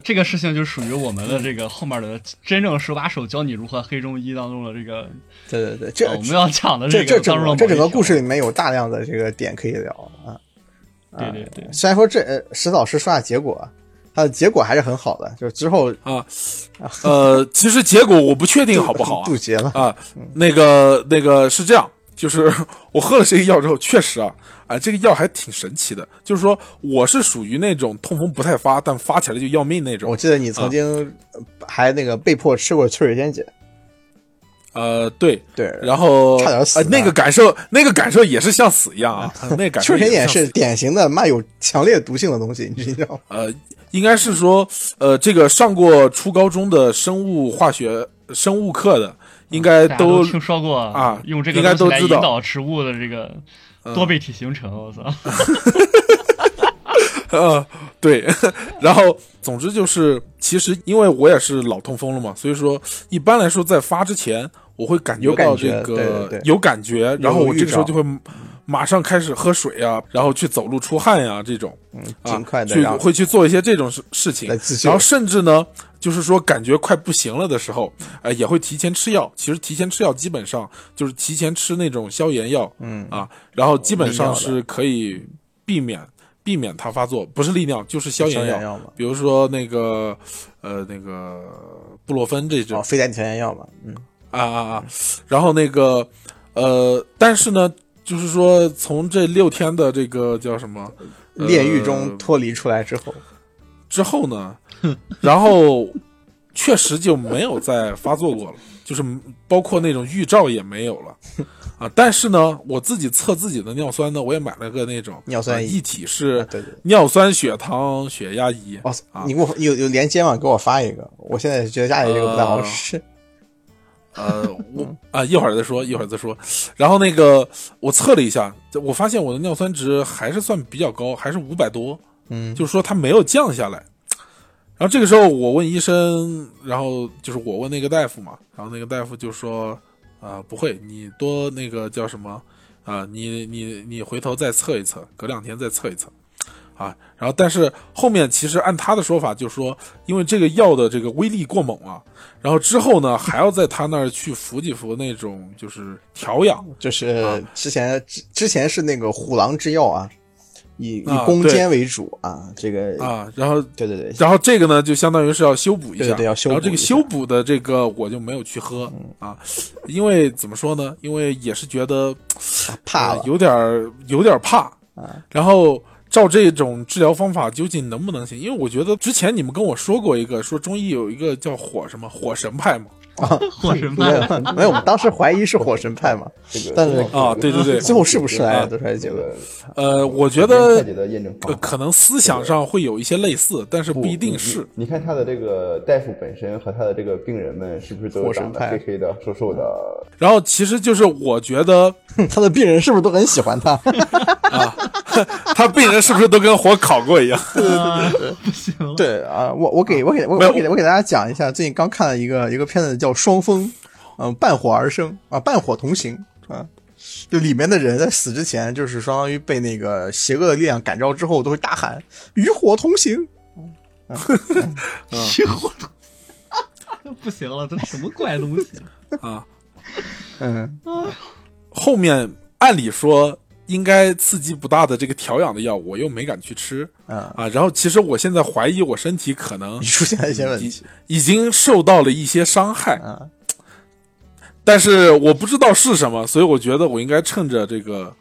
这个事情就属于我们的这个后面的真正手把手教你如何黑中医当中的这个，对对对，这呃我们要讲的这这个当中的整个这整个故事里面有大量的这个点可以聊啊。对对对，虽然说这呃石老师说下结果，它的结果还是很好的，就是之后啊，呃，其实结果我不确定好不好啊。渡劫了。啊，那个那个是这样，就是 我喝了这个药之后，确实啊，啊，这个药还挺神奇的。就是说，我是属于那种痛风不太发，但发起来就要命那种我。记得你曾经呃还那个被迫吃过秋水仙碱，呃，对，对，然后差点死呃那个感受，那个感受也是像死一样啊，那个感受秋水仙碱也是典型的妈有强烈毒性的东西，你知道吗？呃，应该是说，呃，这个上过初高中的生物化学、生物课的，应该都听说过啊用这个应该都知道嗯导植物的这个多倍体形成，我操！呃，对，然后总之就是，其实因为我也是老痛风了嘛，所以说一般来说在发之前，我会感觉有感觉到这个对对对。有感觉，然后我这个时候就会马上开始喝水啊，然后去走路出汗呀、这种，啊尽快的去会去做一些这种事事情然后甚至呢，就是说感觉快不行了的时候，呃，也会提前吃药。其实提前吃药基本上就是提前吃那种消炎药，嗯。啊，然后基本上是可以避免避免它发作，不是利尿就是消炎药，炎药，比如说那个呃那个布洛芬这种。哦，非甾体消炎药嘛，嗯，啊啊啊，然后那个呃，但是呢，就是说从这六天的这个叫什么呃 炼狱中脱离出来之后，之后呢，然后确实就没有再发作过了，就是包括那种预兆也没有了 啊。但是呢，我自己测自己的尿酸呢，我也买了个那种尿酸啊一体式啊对对尿酸、血糖、血压仪。哦啊，你给我有有连接吗？给我发一个，我现在觉得家里这个不太好使。呃，我啊，一会儿再说，一会儿再说。然后那个我测了一下，我发现我的尿酸值还是算比较高，还是五百多，嗯，就是说它没有降下来。然后这个时候我问医生，然后就是我问那个大夫嘛，然后那个大夫就说，啊、不会，你多那个叫什么啊、你你你回头再测一测，隔两天再测一测。啊，然后但是后面其实按他的说法，就是说，因为这个药的这个威力过猛啊，然后之后呢还要在他那儿去服几服那种就是调养，就是之前之之前是那个虎狼之药啊，以以攻坚为主啊，这个啊，然后对对对，然后这个呢，就相当于是要修补一下，对对要修补然后这个修补的这个我就没有去喝、啊，因为怎么说呢？因为也是觉得怕呃有点儿有点怕啊。然后照这种治疗方法究竟能不能行？因为我觉得之前你们跟我说过一个，说中医有一个叫火什么火神派嘛。火神没有派，没有，我们当时怀疑是火神派嘛，这个但是啊对对对最后是不是来啊了得出来结论？呃，我觉太得。可能思想上会有一些类似，但是不一定是。你。看他的这个大夫本身和他的这个病人们是不是都火神派长得黑黑的、瘦瘦的？然后其实就是我觉得他的病人是不是都很喜欢他啊？他病人是不是都跟火烤过一样？对对对不行。对啊，我我给我给我我给我给大家讲一下，最近刚看了一个一个片子叫《双峰》，嗯，伴火而生啊，伴火同行啊，就里面的人在死之前，就是相当于被那个邪恶的力量感召之后，都会大喊“与火同行 与火的，不行了，这什么怪东西？啊，”。嗯，后面按理说应该刺激不大的这个调养的药，我又没敢去吃啊啊。然后其实我现在怀疑我身体可能出现了一些问题已经受到了一些伤害，啊，但是我不知道是什么，所以我觉得我应该趁着这个，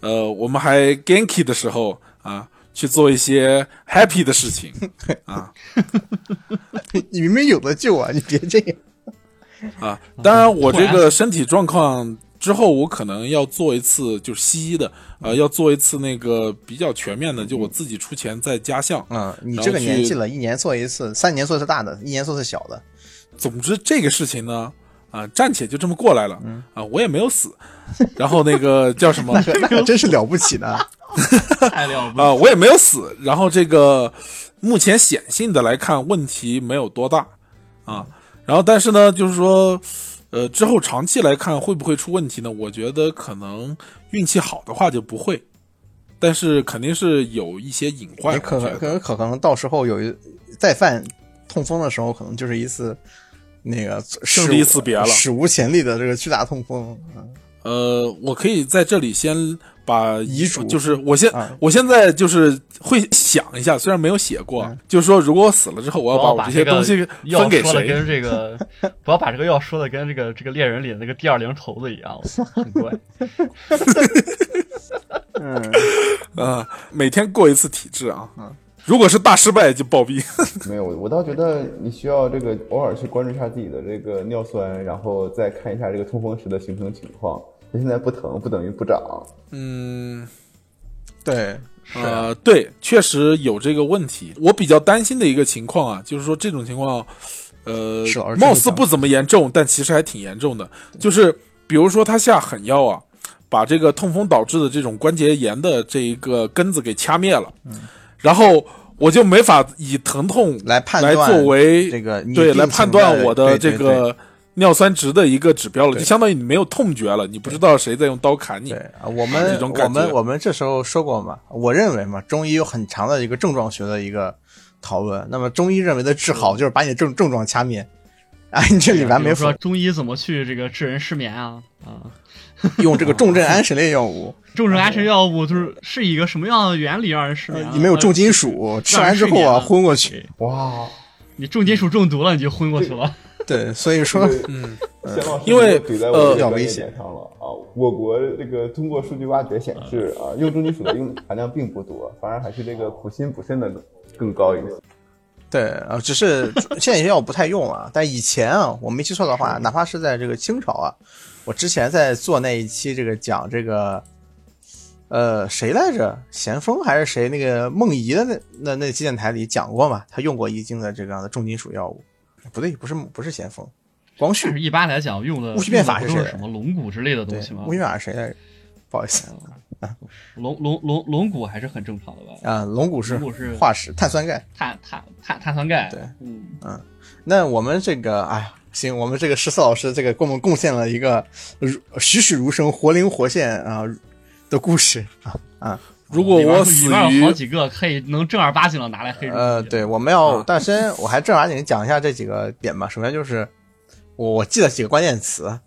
呃，我们还 ganky 的时候啊，去做一些 happy 的事情 啊你明明有的救啊，你别这样。啊。当然，我这个身体状况之后，我可能要做一次就是西医的，呃，要做一次那个比较全面的，就我自己出钱再加项。嗯，你这个年纪了，一年做一次，三年做一次大的，一年做一次小的。总之，这个事情呢，啊，暂且就这么过来了，嗯啊，我也没有死。然后那个叫什么 那可那可真是了不起呢。太了不起！啊，我也没有死。然后这个目前显性的来看，问题没有多大啊。然后但是呢，就是说，呃，之后长期来看会不会出问题呢？我觉得可能运气好的话就不会，但是肯定是有一些隐患。可能可能可可能到时候有一再犯痛风的时候，可能就是一次那个生离死别了史无前例的这个巨大痛风。嗯呃，我可以在这里先把遗嘱就是我现、啊我现在就是会想一下，虽然没有写过，就是说如果我死了之后，我要把我这些东西药分给谁？说的跟这个，不要把这个药说的跟这个这个猎人里的那个第二零头子一样，很怪。嗯，啊，每天过一次体质啊。如果是大失败就暴毙。没有，我倒觉得你需要这个偶尔去关注一下自己的这个尿酸，然后再看一下这个痛风时的形成情况。它现在不疼不等于不长，嗯，对，呃，对，确实有这个问题。我比较担心的一个情况啊，就是说这种情况，呃貌似不怎么严重，但其实还挺严重的。就是比如说他下狠药啊，把这个痛风导致的这种关节炎的这一个根子给掐灭了，然后我就没法以疼痛来判来作为这个对来判断我的这对对对个尿酸值的一个指标了，就相当于你没有痛觉了，你不知道谁在用刀砍你对。啊，我们我们我们这时候说过嘛，我认为嘛，中医有很长的一个症状学的一个讨论。那么中医认为的治好就是把你的症症状掐灭，哎，你这里完比没说中医怎么去这个治人失眠啊啊？用这个重症安神类药物，重症安神药物就是是一个什么样的原理让人失眠啊？里面有重金属，吃完之后啊昏过去。哇！你重金属中毒了，你就昏过去了。对，所以说嗯，因为呃比较危险上了啊！我国这个通过数据挖掘显示啊，用重金属的用含量并不多，反而还是这个补锌补肾的更高一些。对啊，只是现在药不太用了，但以前啊，我没记错的话，哪怕是在这个清朝啊，我之前在做那一期这个讲这个，呃，谁来着？咸丰还是谁？那个梦遗的那那那期电台里讲过嘛，他用过一经的这个样的重金属药物，不对，不是不是咸丰，光绪但是一般来讲用的戊戌变法是什么龙骨之类的东西吗，戊戌变法是谁来着？不好意思啊，龙龙龙龙骨还是很正常的吧？啊，龙骨是化石碳酸钙。碳碳碳碳酸钙。对，嗯嗯，那我们这个，哎呀，行，我们这个十四老师这个给我们贡献了一个如栩栩如生、活灵活现啊的故事啊啊。如果我死于好几个可以能正儿八经的拿来黑人呃，对，我们要，啊。但先我还正儿八经讲一下这几个点吧。首先就是我我记得几个关键词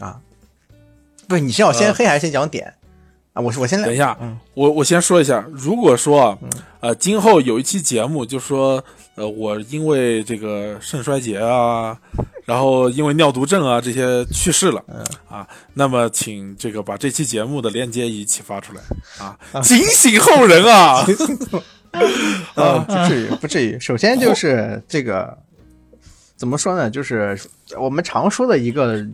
啊，不是你是要先呃黑还是先讲点啊？我是我先来等一下，嗯我我先说一下，如果说啊，呃，今后有一期节目就说，呃，我因为这个肾衰竭啊，然后因为尿毒症啊这些去世了，嗯啊，那么请这个把这期节目的链接一起发出来啊，警醒后人啊！啊，不至于，不至于。首先就是这个怎么说呢？就是我们常说的一个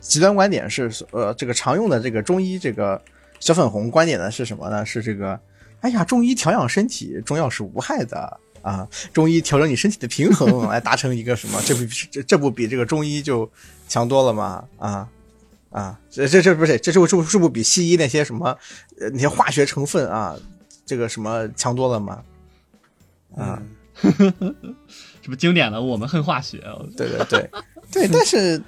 极端观点是，呃，这个常用的这个中医这个小粉红观点呢是什么呢？是这个，哎呀，中医调养身体，中药是无害的。啊，中医调整你身体的平衡，来达成一个什么？这不这这不比这个中医就强多了吗？啊啊，这这这不是这这不这不这不比西医那些什么呃那些化学成分啊，这个什么强多了吗？啊，这不经典的我们恨化学。对对对对，但是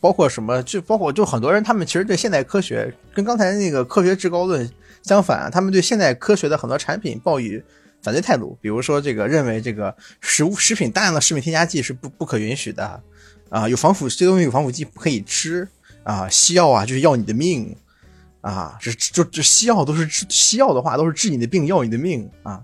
包括什么，就包括就很多人，他们其实对现代科学跟刚才那个科学至高论相反，他们对现代科学的很多产品抱以反对态度。比如说，这个认为这个食物食品大量的食品添加剂是不不可允许的啊，有防腐这东西有防腐剂不可以吃啊，西药啊就是要你的命啊，这就这西药都是西药的话都是治你的病要你的命啊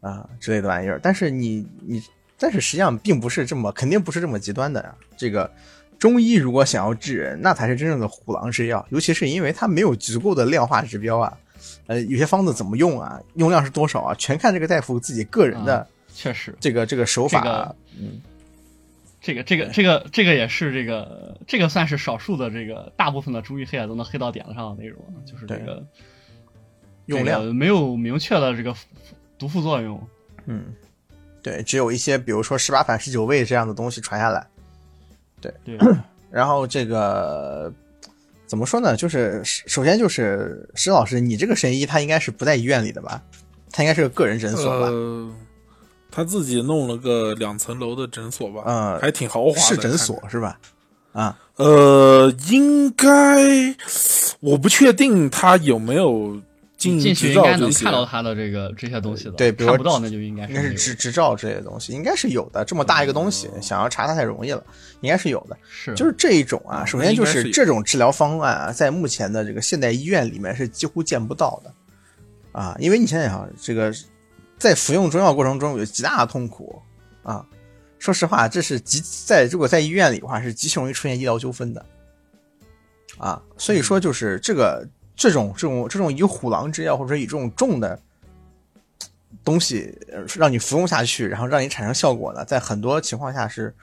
啊之类的玩意儿。但是你你但是实际上并不是这么，肯定不是这么极端的呀。这个中医如果想要治人，那才是真正的虎狼之药，尤其是因为它没有足够的量化指标啊。呃，有些方子怎么用啊，用量是多少啊，全看这个大夫自己个人的确实，这个、这个手法。这个嗯，这个这个这个这个也是这个这个算是少数的这个大部分的中医黑啊都能黑到点子上的内容，就是这个用量、这个没有明确的这个毒副作用。嗯，对，只有一些比如说十八反十九味这样的东西传下来。对对，然后这个怎么说呢？就是首先就是石老师，你这个神医他应该是不在医院里的吧？他应该是个个人诊所吧？呃，他自己弄了个两层楼的诊所吧，嗯还挺豪华的，是诊所是吧？啊，呃，应该我不确定他有没有经进去应该能看到他的这个这些东西的。对比如说看不到那就应该应该是执执照之类的东西，应该是有的。这么大一个东西，想要查它太容易了，应该是有的。是就是这一种啊，嗯首先就是这种治疗方案啊，在目前的这个现代医院里面是几乎见不到的啊，因为你想想，这个在服用中药过程中有极大的痛苦啊。说实话，这是极在如果在医院里的话，是极其容易出现医疗纠纷的啊。所以说，就是这个这种这种这种以虎狼之药，或者说以这种重的东西让你服用下去，然后让你产生效果呢，在很多情况下是。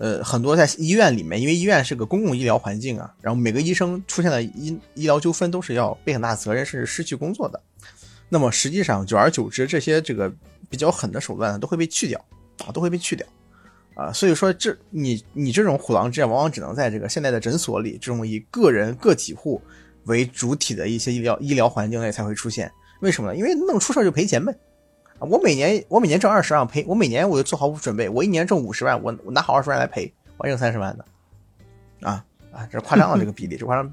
呃，很多在医院里面，因为医院是个公共医疗环境啊，然后每个医生出现的医医疗纠纷都是要背很大责任，甚至失去工作的。那么实际上，久而久之，这些这个比较狠的手段呢，都会被去掉啊，都会被去掉啊。所以说这，你你这种虎狼之药，往往只能在这个现在的诊所里，这种以个人个体户为主体的一些医疗医疗环境内才会出现。为什么呢？因为弄出事就赔钱呗。啊，我每年我每年挣二十万赔，我每年我就做好准备，我一年挣五十万，我我拿好二十万来赔，我还挣三十万呢，啊啊，这是夸张了这个比例，这夸张，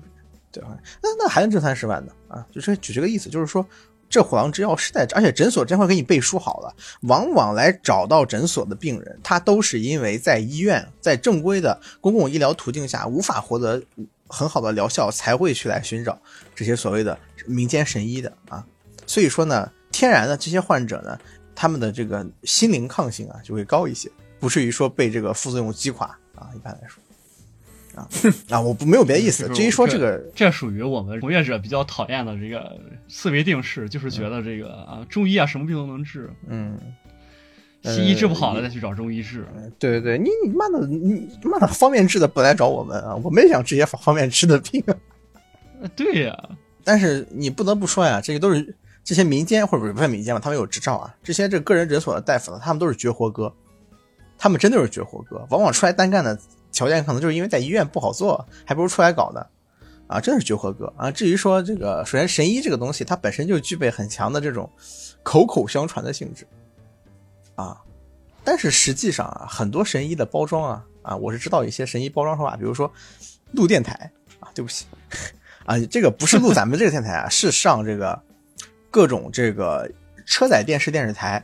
对吧？那那还能挣三十万呢啊？就这举这个意思，就是说这虎狼之药是在，而且诊所真会给你背书好了，往往来找到诊所的病人，他都是因为在医院在正规的公共医疗途径下无法获得很好的疗效，才会去来寻找这些所谓的民间神医的啊。所以说呢。天然的这些患者呢，他们的这个心灵抗性啊就会高一些，不至于说被这个副作用击垮啊。一般来说，啊 啊，我不没有别的意思。至于说这个，这属于我们从业者比较讨厌的这个思维定式，就是觉得这个啊中医啊什么病都能治，嗯，西医治不好了再去找中医治。对对对，你你妈的你妈的方便治的不来找我们啊，我们也想治些方便治的病。对呀，但是你不得不说呀，这个都是。这些民间或者不是民间吧，他们有执照啊。这些这个个人诊所的大夫呢，他们都是绝活哥，他们真的是绝活哥。往往出来单干的条件可能就是因为在医院不好做，还不如出来搞呢。啊，真的是绝活哥啊。至于说这个，首先神医这个东西，它本身就具备很强的这种口口相传的性质啊。但是实际上啊，很多神医的包装啊啊，我是知道一些神医包装手法，比如说录电台啊，对不起 啊，这个不是录咱们这个电台啊，是上这个各种这个车载电视电视台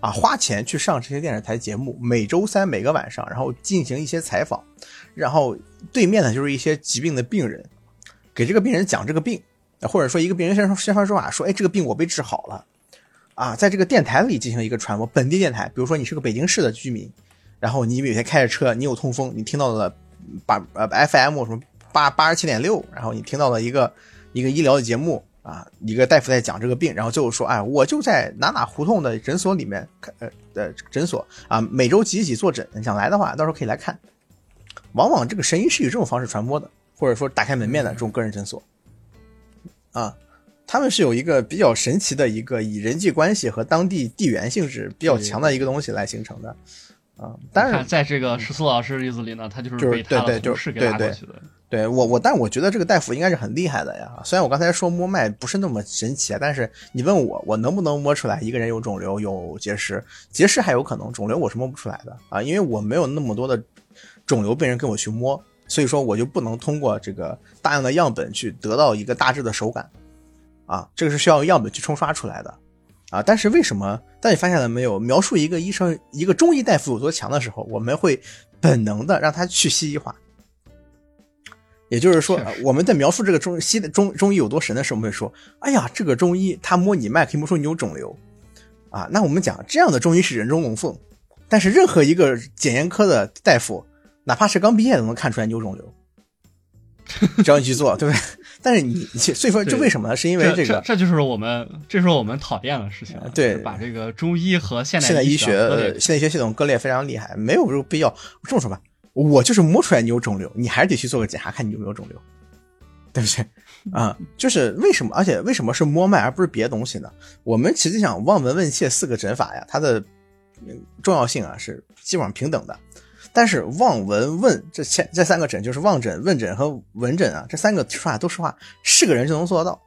啊，花钱去上这些电视台节目，每周三每个晚上，然后进行一些采访，然后对面呢就是一些疾病的病人，给这个病人讲这个病，或者说一个病人先先发说法说，哎，这个病我被治好了。啊，在这个电台里进行一个传播，本地电台，比如说你是个北京市的居民，然后你每天开着车，你有痛风，你听到了八呃 FM 什么八八十七点六，然后你听到了一个一个医疗的节目啊，一个大夫在讲这个病，然后最后说，哎，我就在哪哪胡同的诊所里面看呃的诊所啊，每周几几坐诊，想来的话，到时候可以来看。往往这个神医是以这种方式传播的，或者说打开门面的这种个人诊所啊。他们是有一个比较神奇的一个以人际关系和当地地缘性质比较强的一个东西来形成的，啊，当然在这个石苏老师例子里呢，他就是被他的同事给拉过去的。对我我，但我觉得这个大夫应该是很厉害的呀。虽然我刚才说摸脉不是那么神奇啊，但是你问我，我能不能摸出来一个人有肿瘤有结石？结石还有可能，肿瘤我是摸不出来的啊，因为我没有那么多的肿瘤病人跟我去摸，所以说我就不能通过这个大量的样本去得到一个大致的手感。啊，这个是需要样本去冲刷出来的，啊，但是为什么？但你发现了没有？描述一个医生、一个中医大夫有多强的时候，我们会本能的让他去西医化。也就是说，我们在描述这个中西的中中医有多神的时候，我们会说：“哎呀，这个中医他摸你脉可以摸出你有肿瘤。”啊，那我们讲这样的中医是人中龙凤，但是任何一个检验科的大夫，哪怕是刚毕业都能看出来你有肿瘤。只要你去做，对不对？但是你，所以说这为什么呢？是因为这个，这就是我们，这是我们讨厌的事情。对，把这个中医和现代医学、现代医学系统割裂非常厉害，没有这个必要。这么说吧，我就是摸出来你有肿瘤，你还是得去做个检查，看你有没有肿瘤，对不对？啊，就是为什么？而且为什么是摸脉而不是别的东西呢？我们实际上望闻问切四个诊法呀，它的重要性啊是基本上平等的。但是望闻问这前这三个诊就是望诊、问诊和闻诊啊，这三个说话都实话，是个人就能做得到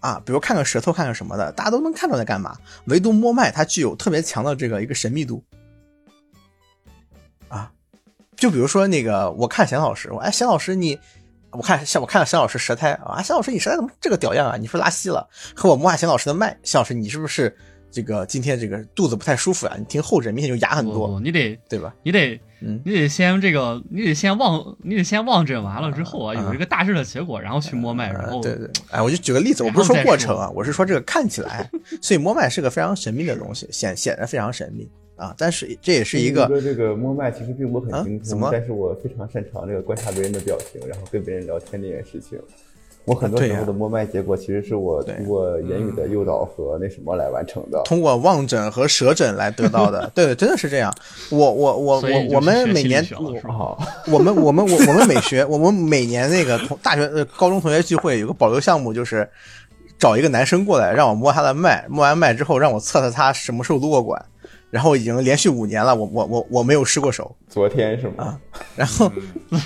啊。比如看个舌头，看个什么的，大家都能看出来干嘛。唯独摸脉，它具有特别强的这个一个神秘度啊。就比如说那个，我看贤老师，我哎，贤老师你，我看像我看了贤老师舌苔啊，贤老师你舌苔怎么这个屌样啊？你是拉稀了？和我摸下贤老师的脉，贤老师你是不是？这个今天这个肚子不太舒服啊，你听后诊明显就哑很多，你得对吧？你得，你得先这个，你得先望，你得先望诊完了之后啊，有一个大致的结果，然后去摸脉，然后对对，哎，我就举个例子，我不是说过程啊，我是说这个看起来，所以摸脉是个非常神秘的东西，显显得非常神秘啊。但是这也是一个这个摸脉其实并不很精通，但是我非常擅长这个观察别人的表情，然后跟别人聊天这件事情。我很多时候的摸脉结果，其实是我通过言语的诱导和那什么来完成的，通过望诊和舌诊来得到的。对，真的是这样。我我我我我们每年，我们我们我我们每学我们每年那个同大学呃高中同学聚会有个保留项目，就是找一个男生过来让我摸他的脉，摸完脉之后让我测测他什么时候撸过管，然后已经连续五年了，我我我我没有失过手。昨天是吗？啊，然后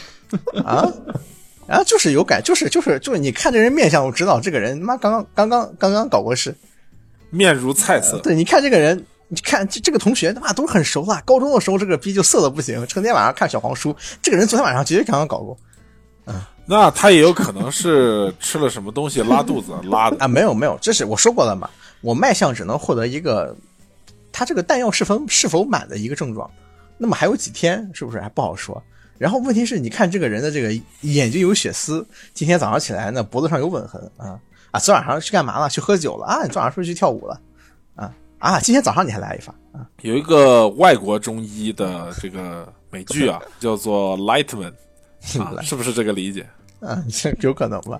啊。然后就是有感，就是就是就是，你看这人面相，我知道这个人妈刚刚刚刚刚刚搞过事，面如菜色。对，你看这个人，你看这这个同学他妈都很熟了，高中的时候这个逼就色的不行，成天晚上看小黄书。这个人昨天晚上绝对刚刚搞过，嗯，那他也有可能是吃了什么东西拉肚子拉的啊？没有没有，这是我说过了嘛，我脉象只能获得一个他这个弹药是否是否满的一个症状，那么还有几天是不是还不好说？然后问题是，你看这个人的这个眼睛有血丝，今天早上起来呢脖子上有吻痕啊啊！昨晚上去干嘛了？去喝酒了啊？你昨晚上是不是去跳舞了？啊啊！今天早上你还来一发啊？有一个外国中医的这个美剧啊，叫做《Lightman》，啊，是不是这个理解？啊，这 有可能吧？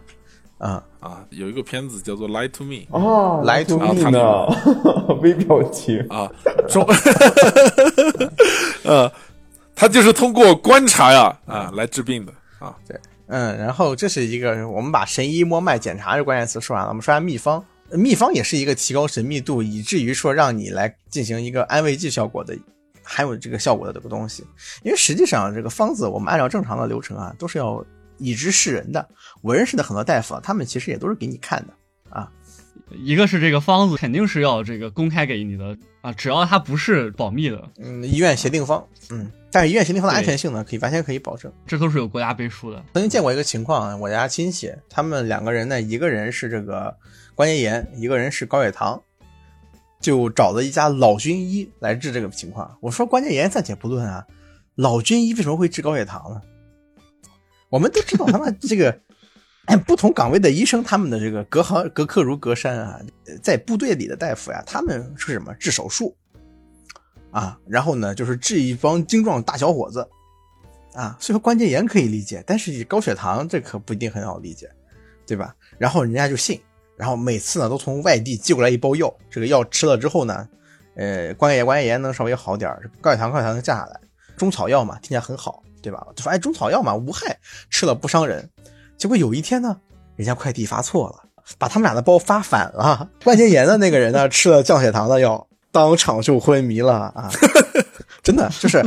啊啊，有一个片子叫做《Lie to Me》哦，《Lie to Me》呢？微表情啊，中，呃。他就是通过观察呀啊来治病的啊，对，嗯，然后这是一个我们把神医摸脉检查这关键词说完了，我们说下秘方。秘方也是一个提高神秘度，以至于说让你来进行一个安慰剂效果的，还有这个效果的这个东西。因为实际上这个方子，我们按照正常的流程啊，都是要以知示人的。我认识的很多大夫啊，他们其实也都是给你看的啊。一个是这个方子肯定是要这个公开给你的啊，只要它不是保密的，嗯，医院协定方，嗯，但是医院协定方的安全性呢，可以完全可以保证，这都是有国家背书的。曾经见过一个情况，我家亲戚他们两个人呢，一个人是这个关节炎，一个人是高血糖，就找了一家老军医来治这个情况。我说关节炎暂且不论啊，老军医为什么会治高血糖呢？我们都知道他们这个。不同岗位的医生，他们的这个隔行隔客如隔山啊，在部队里的大夫呀，他们是什么治手术啊？然后呢，就是治一帮精壮大小伙子啊。所以说关节炎可以理解，但是高血糖这可不一定很好理解，对吧？然后人家就信，然后每次呢都从外地寄过来一包药，这个药吃了之后呢，呃，关节炎关节炎能稍微好点高血糖高血糖能降下来。中草药嘛，听起来很好，对吧？就说哎，中草药嘛，无害，吃了不伤人。结果有一天呢，人家快递发错了，把他们俩的包发反了。关节炎的那个人呢，吃了降血糖的药，当场就昏迷了啊！真的就是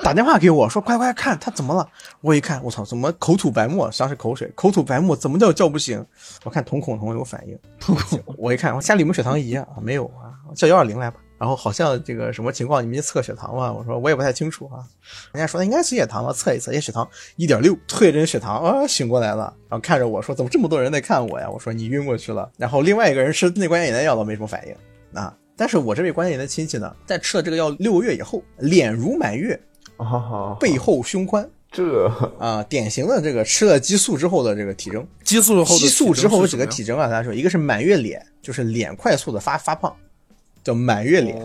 打电话给我说：“快快看他怎么了？”我一看，我操，怎么口吐白沫，像是口水，口吐白沫，怎么叫叫不醒？我看瞳孔瞳有反应，瞳孔，我一看，我家里有没有血糖仪啊？没有啊，叫幺二零来吧。然后好像这个什么情况？你们测血糖吗？我说我也不太清楚啊。人家说应该是血糖吧，测一测，也血糖一点六，退针血糖啊醒过来了，然后看着我说怎么这么多人在看我呀？我说你晕过去了。然后另外一个人吃那关节炎的药倒没什么反应啊。但是我这位关节炎的亲戚呢，在吃了这个药六个月以后，脸如满月，背后胸宽，这啊典型的这个吃了激素之后的这个体征。激素后激素之后有几个体征啊？大家说，一个是满月脸，就是脸快速的发发胖。叫满月脸，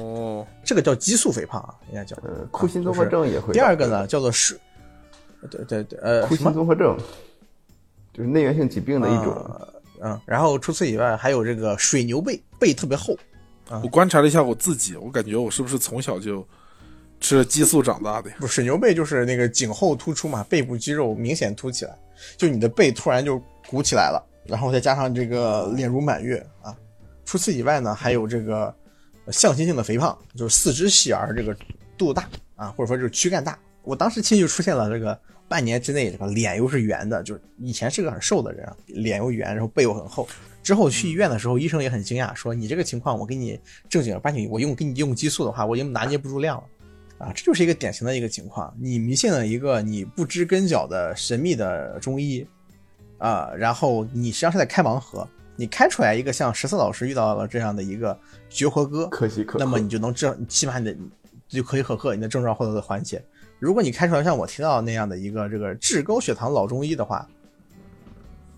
这个叫激素肥胖啊，应该叫。呃，库欣综合症也会。第二个呢，叫做是，对对对，呃，库欣综合症，就是内源性疾病的一种。嗯，然后除此以外，还有这个水牛背，背特别厚。我观察了一下我自己，我感觉我是不是从小就吃了激素长大的呀？不，水牛背就是那个颈后突出嘛，背部肌肉明显凸起来，就你的背突然就鼓起来了，然后再加上这个脸如满月啊。除此以外呢，还有这个。向心性的肥胖就是四肢细而这个肚子大啊，或者说就是躯干大。我当时亲戚就出现了这个半年之内，这个脸又是圆的，就是以前是个很瘦的人，脸又圆，然后背又很厚。之后去医院的时候，医生也很惊讶，说你这个情况，我给你正经八经，我用给你用激素的话，我已经拿捏不住量了啊。这就是一个典型的一个情况，你迷信了一个你不知根脚的神秘的中医啊，然后你实际上是在开盲盒。你开出来一个像十四老师遇到了这样的一个绝活哥，可喜可那么你就能治，起码你的就可以可贺，你的症状获得的缓解。如果你开出来像我提到那样的一个这个治高血糖老中医的话，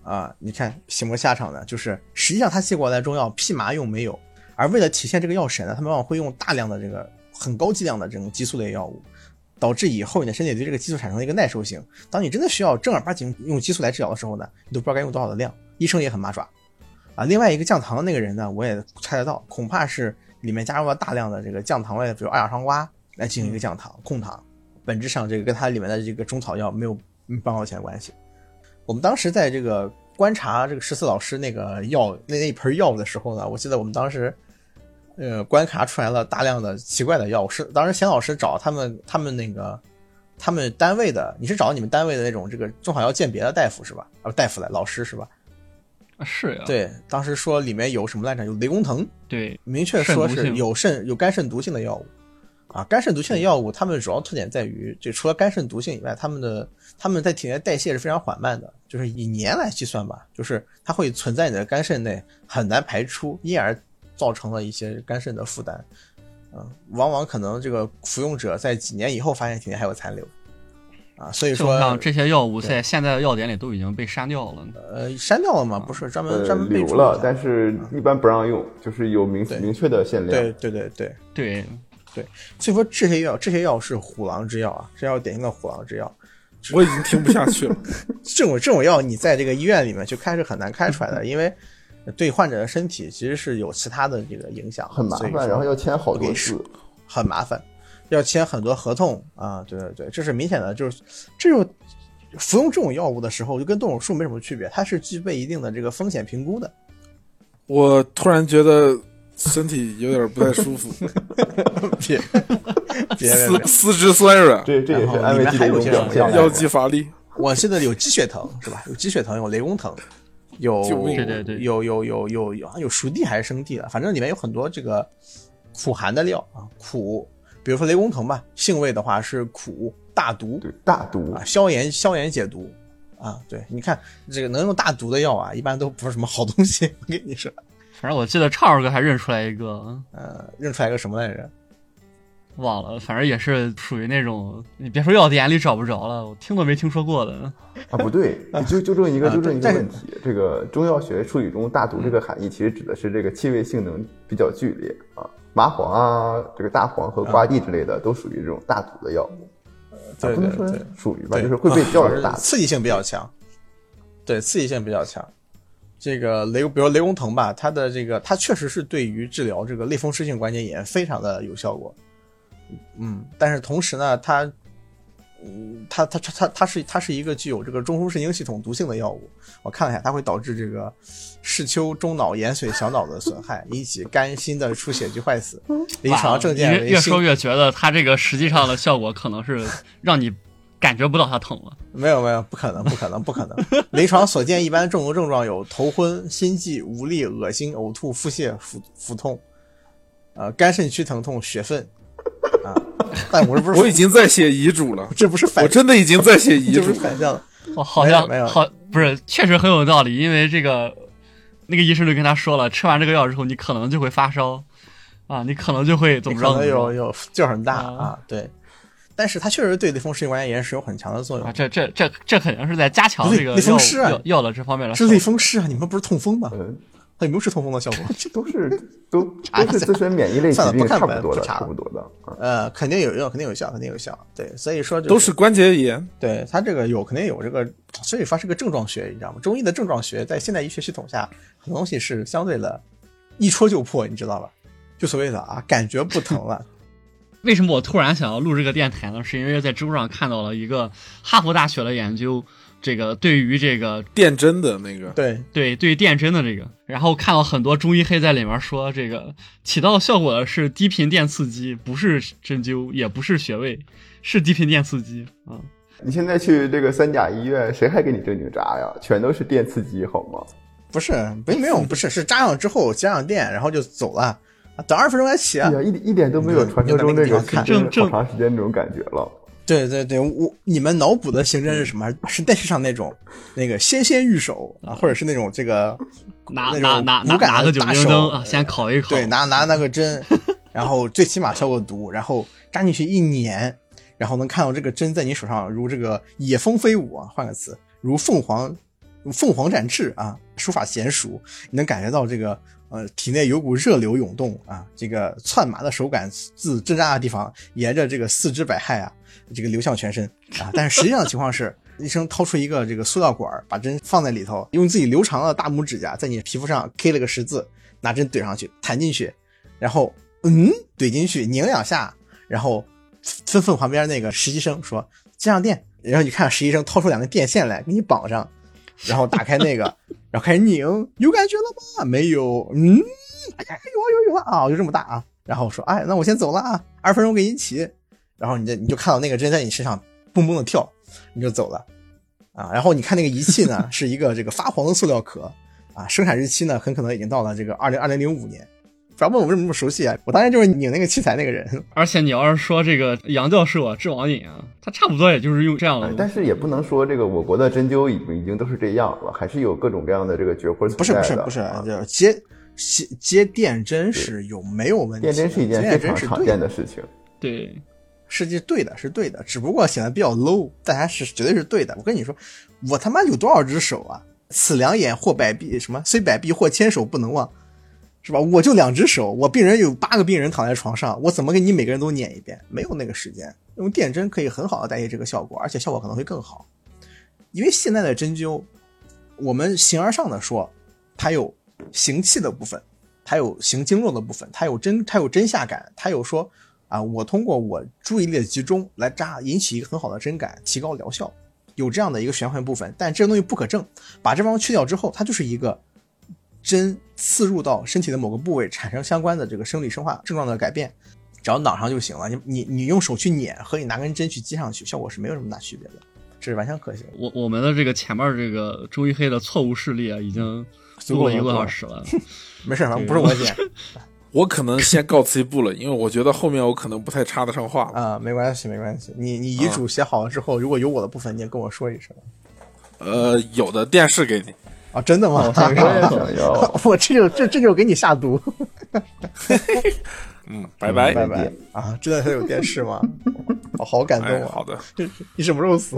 啊，你看什么下场呢？就是实际上他寄过来中药屁麻用没有，而为了体现这个药神呢，他们往往会用大量的这个很高剂量的这种激素类药物，导致以后你的身体对这个激素产生了一个耐受性。当你真的需要正儿八经用激素来治疗的时候呢，你都不知道该用多少的量，医生也很麻爪。啊，另外一个降糖的那个人呢，我也猜得到，恐怕是里面加入了大量的这个降糖类，比如二氧双胍来进行一个降糖控糖，本质上这个跟它里面的这个中草药没有半毛钱关系。我们当时在这个观察这个十四老师那个药那那一盆药的时候呢，我记得我们当时呃观察出来了大量的奇怪的药物，是当时钱老师找他们他们那个他们单位的，你是找你们单位的那种这个中草药鉴别的大夫是吧？啊，大夫来老师是吧？是呀，对，当时说里面有什么来着？有雷公藤，对，明确说是有肾有肝肾毒性的药物，啊，肝肾毒性的药物，它们主要特点在于，就除了肝肾毒性以外，它们的它们在体内代谢是非常缓慢的，就是以年来计算吧，就是它会存在你的肝肾内，很难排出，因而造成了一些肝肾的负担，嗯，往往可能这个服用者在几年以后发现体内还有残留。啊，所以说像这些药物在现在的药典里都已经被删掉了。呃，删掉了嘛？不是专门专门留了，但是一般不让用，就是有明明确的限量。对对对对对对，所以说这些药这些药是虎狼之药啊，这药典型的虎狼之药。我已经听不下去了。这种这种药你在这个医院里面就开是很难开出来的，因为对患者的身体其实是有其他的这个影响，很麻烦，然后要签好多字，很麻烦。要签很多合同啊，对对对，这是明显的，就是这种服用这种药物的时候，就跟动手术没什么区别，它是具备一定的这个风险评估的。我突然觉得身体有点不太舒服，别 别四四肢酸软，对这也是安慰剂的一种表现，腰肌乏力。我现在有鸡血疼是吧？有鸡血藤，有雷公疼，有对对对，有有有有有有熟地还是生地的，反正里面有很多这个苦寒的料啊，苦，比如说雷公藤吧，性味的话是苦大毒，对大毒啊，消炎消炎解毒啊，对，你看这个能用大毒的药啊，一般都不是什么好东西，我跟你说。反正我记得畅儿哥还认出来一个，呃，认出来一个什么来着？忘了，反正也是属于那种，你别说药店里找不着了，我听都没听说过的。啊，不对，就纠正一个纠正一个问题，这个中药学术语中“大毒”这个含义，其实指的是这个气味性能比较剧烈啊，麻黄啊，这个大黄和瓜地之类的都属于这种大毒的药物。对对对，属于吧，就是会被叫的大，刺激性比较强。对，刺激性比较强。这个雷，比如雷公藤吧，它的这个它确实是对于治疗这个类风湿性关节炎非常的有效果。嗯，但是同时呢，它，嗯，它它它它它是它是一个具有这个中枢神经系统毒性的药物。我看了一下，它会导致这个视丘、中脑、延髓、小脑的损害，引起肝、心的出血及坏死。临床证件越说越觉得它这个实际上的效果可能是让你感觉不到它疼了。没有没有，不可能不可能不可能。临床所见一般中毒症状有头昏、心悸、无力、恶心、呕吐、腹泻、腹腹痛，呃，肝肾区疼痛、血愤。啊！但我这不是 我已经在写遗嘱了，这不是反，我真的已经在写遗嘱，反向哦，好像没有，好不是，确实很有道理。因为这个，那个医生就跟他说了，吃完这个药之后，你可能就会发烧啊，你可能就会怎么着？可能有有劲很大啊，对。但是它确实对类风湿性关节炎是有很强的作用啊。这这这这肯定是在加强这个类风湿药药的这方面了。是类风湿啊，你们不是痛风吗？它有没有是痛风的效果？这都是都 都是自身免疫类疾病差不多的，差不多的。呃，肯定有用，肯定有效，肯定有效。对，所以说都是关节炎。对它这个有肯定有这个，所以说是个症状学，你知道吗？中医的症状学在现代医学系统下，很多东西是相对的，一戳就破，你知道吧？就所谓的啊，感觉不疼了。为什么我突然想要录这个电台呢？是因为在知乎上看到了一个哈佛大学的研究。这个对于这个电针的那个，对对对电针的这个，然后看到很多中医黑在里面说，这个起到效果的是低频电刺激，不是针灸，也不是穴位，是低频电刺激啊！你现在去这个三甲医院，谁还给你针灸扎呀？全都是电刺激，好吗？不是，没没有，不是，是扎上之后加上电，然后就走了，等二十分钟才起啊！一一点都没有传说中那种正正好长时间那种感觉了。对对对，我你们脑补的刑侦是什么？是电视上那种那个纤纤玉手啊，或者是那种这个拿拿拿拿个大手啊，先烤一烤。对，拿拿那个针，然后最起码消个毒，然后扎进去一捻，然后能看到这个针在你手上如这个野蜂飞舞啊，换个词，如凤凰凤凰展翅啊，书法娴熟，你能感觉到这个呃体内有股热流涌动啊，这个窜麻的手感自针扎的地方沿着这个四肢百骸啊。这个流向全身啊，但是实际上的情况是，医生掏出一个这个塑料管，把针放在里头，用自己留长的大拇指甲在你皮肤上 K 了个十字，拿针怼上去，弹进去，然后嗯，怼进去，拧两下，然后吩咐旁边那个实习生说接上电，然后你看实习生掏出两根电线来给你绑上，然后打开那个，然后开始拧，有感觉了吗？没有，嗯，哎呀，有有有啊，就这么大啊，然后说，哎，那我先走了啊，二十分钟给你起。然后你就你就看到那个针在你身上蹦蹦的跳，你就走了，啊，然后你看那个仪器呢，是一个这个发黄的塑料壳，啊，生产日期呢很可能已经到了这个二零二零零五年。不要问我为什么那么熟悉啊，我当然就是拧那个器材那个人。而且你要是说这个杨教授啊，治网瘾啊，他差不多也就是用这样的。但是也不能说这个我国的针灸已经已经都是这样了，还是有各种各样的这个绝活不是不是不是，就接接接电针是有没有问题？电针是一件非常常见的事情。对。实际对的，是对的，只不过显得比较 low，但还是绝对是对的。我跟你说，我他妈有多少只手啊？此两眼或百臂，什么虽百臂或千手不能忘，是吧？我就两只手，我病人有八个病人躺在床上，我怎么给你每个人都捻一遍？没有那个时间，用电针可以很好的代替这个效果，而且效果可能会更好。因为现在的针灸，我们形而上的说，它有行气的部分，它有行经络的部分，它有针，它有针下感，它有说。啊，我通过我注意力的集中来扎，引起一个很好的针感，提高疗效，有这样的一个玄幻部分。但这个东西不可证，把这方去掉之后，它就是一个针刺入到身体的某个部位，产生相关的这个生理生化症状的改变，只要脑上就行了。你你你用手去捻和你拿根针去接上去，效果是没有什么大区别的。这是完全可行。我我们的这个前面这个中医黑的错误事例啊，已经足够一个多小时了。没事，反正不是我剪。我可能先告辞一步了，因为我觉得后面我可能不太插得上话了。啊，没关系，没关系。你你遗嘱写好了之后，如果有我的部分，你也跟我说一声。呃，有的电视给你啊，真的吗？我也想要。我这就这这就给你下毒。嗯，拜拜拜拜啊！真的还有电视吗？我 好感动啊！好的，你什么时候死？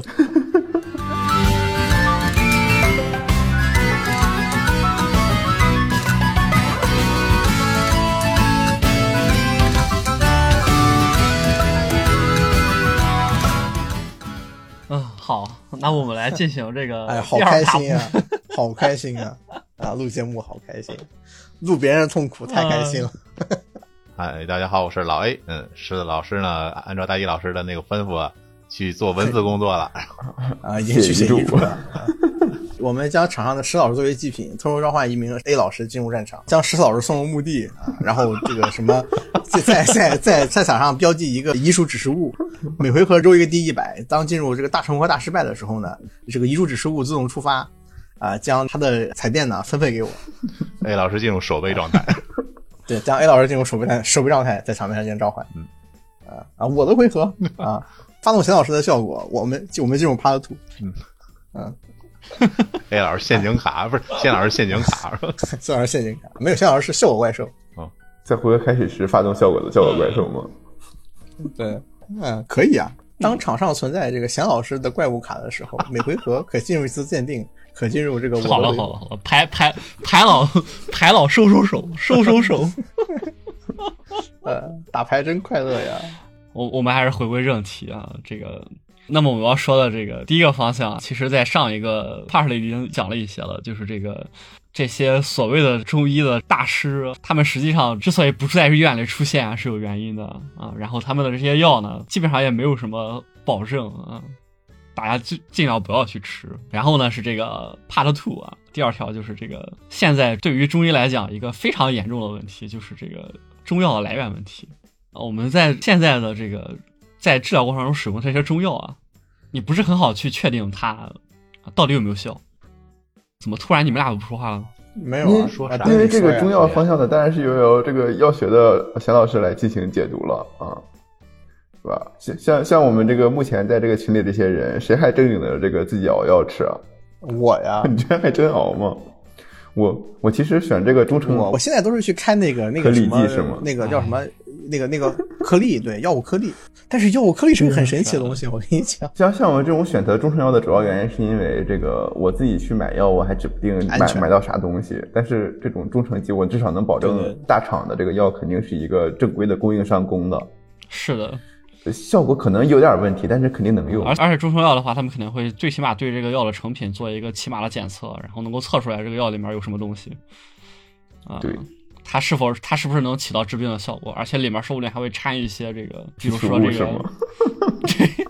好，那我们来进行这个。哎，好开心啊，好开心啊！啊，录节目好开心，录别人的痛苦太开心了。哎，大家好，我是老 A。嗯，是的老师呢，按照大一老师的那个吩咐去做文字工作了。啊，已经去写遗嘱了。我们将场上的石老师作为祭品，偷偷召唤一名 A 老师进入战场，将石老师送入墓地啊，然后这个什么，在 在在在赛场上标记一个遗嘱指示物，每回合周一个 D 一百。当进入这个大成功大失败的时候呢，这个遗嘱指示物自动触发，啊，将他的彩电呢分配给我。A 老师进入守备状态。对，将 A 老师进入守备态守备状态，在场面上进行召唤。嗯，啊啊，我的回合啊，发动钱老师的效果，我们我们进入 Part Two。嗯嗯。A 老师陷阱卡不是，谢老师陷阱卡，谢老师陷阱卡没有，谢老师是效果怪兽。哦，在回合开始时发动效果的效果怪兽吗？对，嗯，可以啊。当场上存在这个贤老师的怪物卡的时候，每回合可进入一次鉴定，可进入这个。好了好了好了，排排排老排老收收手收收手。呃，打牌真快乐呀！我我们还是回归正题啊，这个。那么我们要说的这个第一个方向，其实在上一个 part 里已经讲了一些了，就是这个这些所谓的中医的大师，他们实际上之所以不在医院里出现啊，是有原因的啊。然后他们的这些药呢，基本上也没有什么保证啊，大家尽尽量不要去吃。然后呢是这个 part two 啊，第二条就是这个现在对于中医来讲一个非常严重的问题，就是这个中药的来源问题啊。我们在现在的这个。在治疗过程中使用这些中药啊，你不是很好去确定它到底有没有效。怎么突然你们俩都不说话了？没有说啥？因为这个中药方向的当然是由由这个药学的贤老师来进行解读了啊，是吧？像像像我们这个目前在这个群里这些人，谁还正经的这个自己熬药吃啊？我呀，你居然还真熬吗？我我其实选这个中成，我现在都是去开那个那个什么，那个叫什么？那个那个颗粒，对药物颗粒，但是药物颗粒是个很神奇的东西，我跟你讲。像像我这种选择中成药的主要原因，是因为这个我自己去买药，我还指不定买买到啥东西。但是这种中成剂，我至少能保证大厂的这个药肯定是一个正规的供应商供的。是的，效果可能有点问题，但是肯定能用。而而且中成药的话，他们肯定会最起码对这个药的成品做一个起码的检测，然后能够测出来这个药里面有什么东西。啊，对。它是否它是不是能起到治病的效果？而且里面说不定还会掺一些这个，比如说这个，对，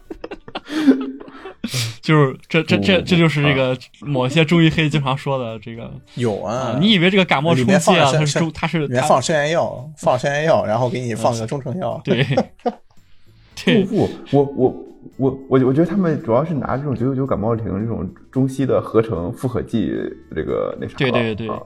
就是这这这这就是这个某些中医黑经常说的这个 有啊。你以为这个感冒冲剂啊，它是中它是里面放消炎药，放消炎药，然后给你放个中成药。对，不不，我我我我我觉得他们主要是拿这种九九九感冒灵这种中西的合成复合剂，这个那啥。对对对。啊，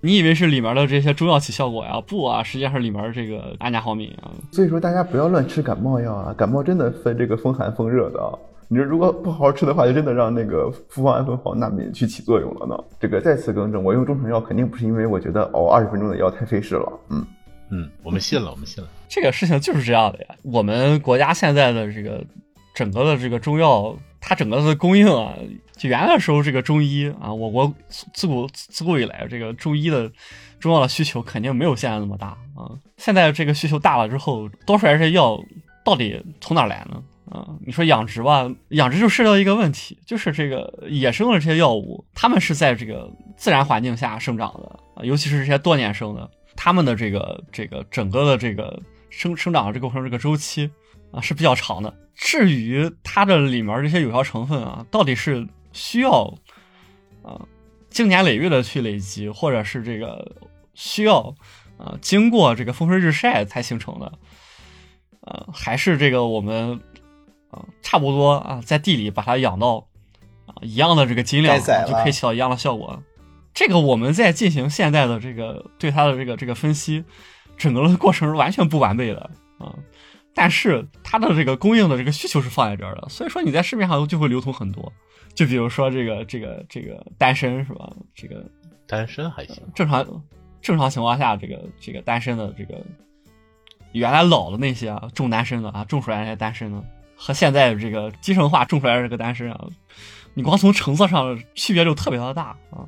你以为是里面的这些中药起效果呀？不啊，实际上是里面这个安佳好敏啊。所以说大家不要乱吃感冒药啊，感冒真的分这个风寒风热的啊。你说如果不好好吃的话，就真的让那个复方氨酚黄那敏去起作用了呢。这个再次更正，我用中成药肯定不是因为我觉得熬二十分钟的药太费事了。嗯嗯，我们信了，我们信了。这个事情就是这样的呀。我们国家现在的这个整个的这个中药，它整个的供应啊。就原来的时候，这个中医啊，我国自古自古以来，这个中医的中药的需求肯定没有现在那么大啊。现在这个需求大了之后，多出来这些药到底从哪来呢？啊，你说养殖吧，养殖就涉及到一个问题，就是这个野生的这些药物，它们是在这个自然环境下生长的啊，尤其是这些多年生的，它们的这个这个整个的这个生生长的这个过程这个周期啊是比较长的。至于它的里面这些有效成分啊，到底是需要啊，经年累月的去累积，或者是这个需要啊，经过这个风吹日晒才形成的，呃，还是这个我们啊，差不多啊，在地里把它养到啊一样的这个斤量就可以起到一样的效果。这个我们在进行现在的这个对它的这个这个分析，整个的过程是完全不完备的啊。但是它的这个供应的这个需求是放在这儿的，所以说你在市面上就会流通很多。就比如说这个这个这个单身是吧？这个单身还行，正常正常情况下，这个这个单身的这个原来老的那些啊，种单身的啊，种出来那些单身的，和现在这个集成化种出来的这个单身啊，你光从成色上区别就特别的大啊。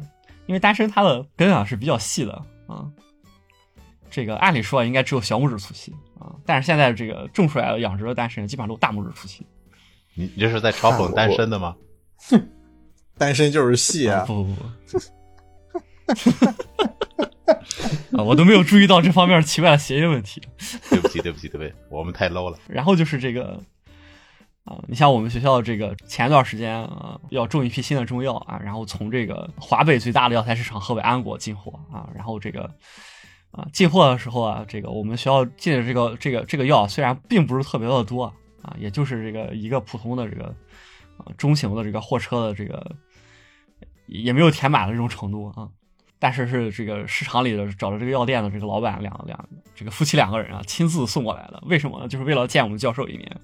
因为单身它的根啊是比较细的啊，这个按理说应该只有小拇指粗细啊，但是现在这个种出来的养殖的单身基本上都大拇指粗细。你你这是在嘲讽单身的吗？单身就是戏啊！不不不，啊，我都没有注意到这方面奇怪的谐音问题。对不起对不起对不起，我们太 low 了。然后就是这个啊，你像我们学校这个前一段时间啊，要种一批新的中药啊，然后从这个华北最大的药材市场河北安国进货啊，然后这个啊进货的时候啊，这个我们学校进的这个这个这个药虽然并不是特别的多啊，也就是这个一个普通的这个啊中型的这个货车的这个也没有填满的这种程度啊。但是是这个市场里的找的这个药店的这个老板两两这个夫妻两个人啊亲自送过来的，为什么呢？就是为了见我们教授一面。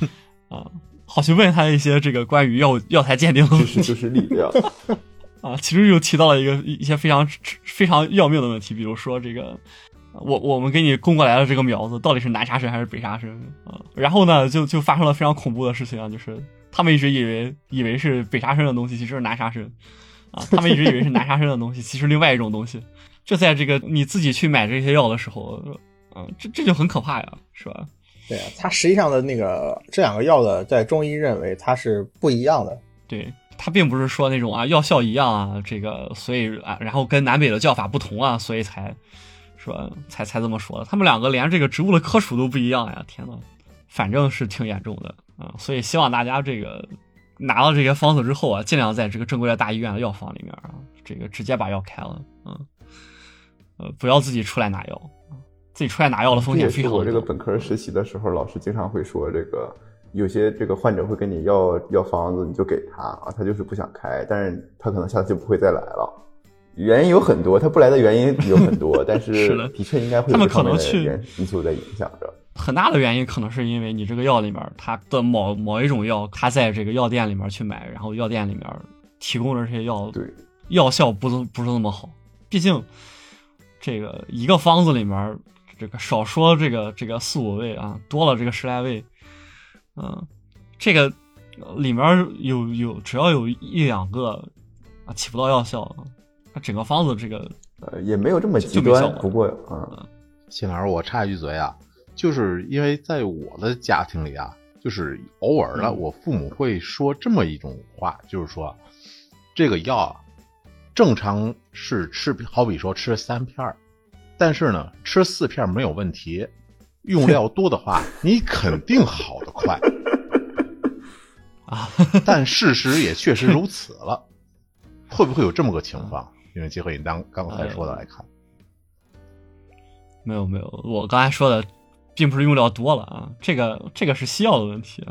啊，好去问他一些这个关于药药材鉴定的问题，就是力量。啊，其实又提到了一个一些非常非常要命的问题，比如说这个，我我们给你供过来的这个苗子到底是南沙参还是北沙参啊？然后呢，就就发生了非常恐怖的事情啊，就是他们一直以为以为是北沙参的东西，其实是南沙参啊，他们一直以为是南沙参的东西，其实另外一种东西。就在这个你自己去买这些药的时候，嗯，这这就很可怕呀，是吧？对啊，它实际上的那个这两个药的，在中医认为它是不一样的。对，它并不是说那种啊药效一样啊，这个所以啊，然后跟南北的叫法不同啊，所以才说才才这么说的。他们两个连这个植物的科属都不一样呀！天呐，反正是挺严重的啊。所以希望大家这个拿到这些方子之后啊，尽量在这个正规的大医院的药房里面啊，这个直接把药开了，嗯，呃，不要自己出来拿药。自己出来拿药的风险非常我这个本科实习的时候，老师经常会说，这个有些这个患者会跟你要药方子，你就给他啊，他就是不想开，但是他可能下次就不会再来了。原因有很多，他不来的原因有很多，但是 的确应该会他们可能去因素在影响着。很大的原因可能是因为你这个药里面它的某某一种药，它在这个药店里面去买，然后药店里面提供的这些药，对药效不不是那么好。毕竟这个一个方子里面。这个少说这个这个四五味啊，多了这个十来味，嗯，这个里面有有只要有一两个啊起不到药效，它整个方子这个呃也没有这么极端。不过啊，秦老师，我插一句嘴啊，就是因为在我的家庭里啊，就是偶尔的我父母会说这么一种话，就是说这个药啊正常是吃，好比说吃三片儿。但是呢，吃四片没有问题，用料多的话，你肯定好的快啊！但事实也确实如此了，会不会有这么个情况？因为结合你当刚才说的来看，没有没有，我刚才说的并不是用料多了啊，这个这个是西药的问题，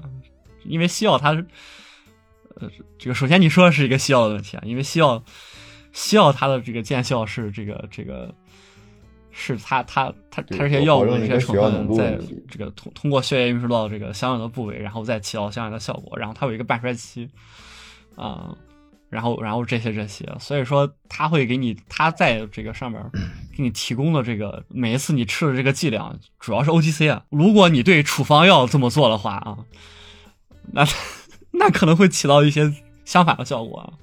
因为西药它是，呃，这个首先你说的是一个西药的问题啊，因为西药西药它的这个见效是这个这个。是它，它，它，它这些药物这些成分在这个通通过血液运输到这个相应的部位，然后再起到相应的效果。然后它有一个半衰期，啊，然后，然后这些这些，所以说他会给你，他在这个上面给你提供的这个每一次你吃的这个剂量，主要是 OTC 啊。如果你对处方药这么做的话啊，那那可能会起到一些相反的效果。啊。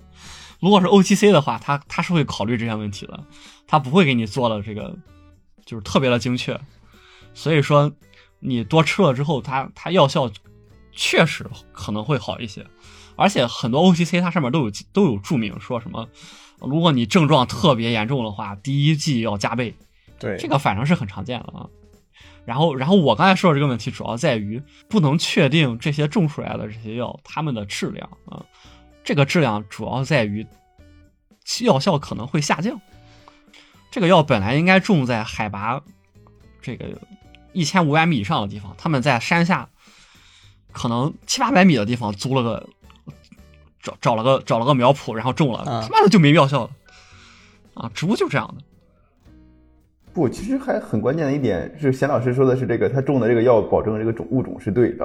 如果是 OTC 的话，他他是会考虑这些问题的，他不会给你做的这个。就是特别的精确，所以说你多吃了之后，它它药效确实可能会好一些，而且很多 OTC 它上面都有都有注明说什么，如果你症状特别严重的话，第一剂要加倍。对，这个反正是很常见的啊。然后然后我刚才说的这个问题主要在于不能确定这些种出来的这些药它们的质量啊，这个质量主要在于药效可能会下降。这个药本来应该种在海拔这个一千五百米以上的地方，他们在山下可能七八百米的地方租了个找找了个找了个苗圃，然后种了，啊他妈的就没药效了啊！植物就这样的。不，其实还很关键的一点是，贤老师说的是这个，他种的这个药保证这个种物种是对的。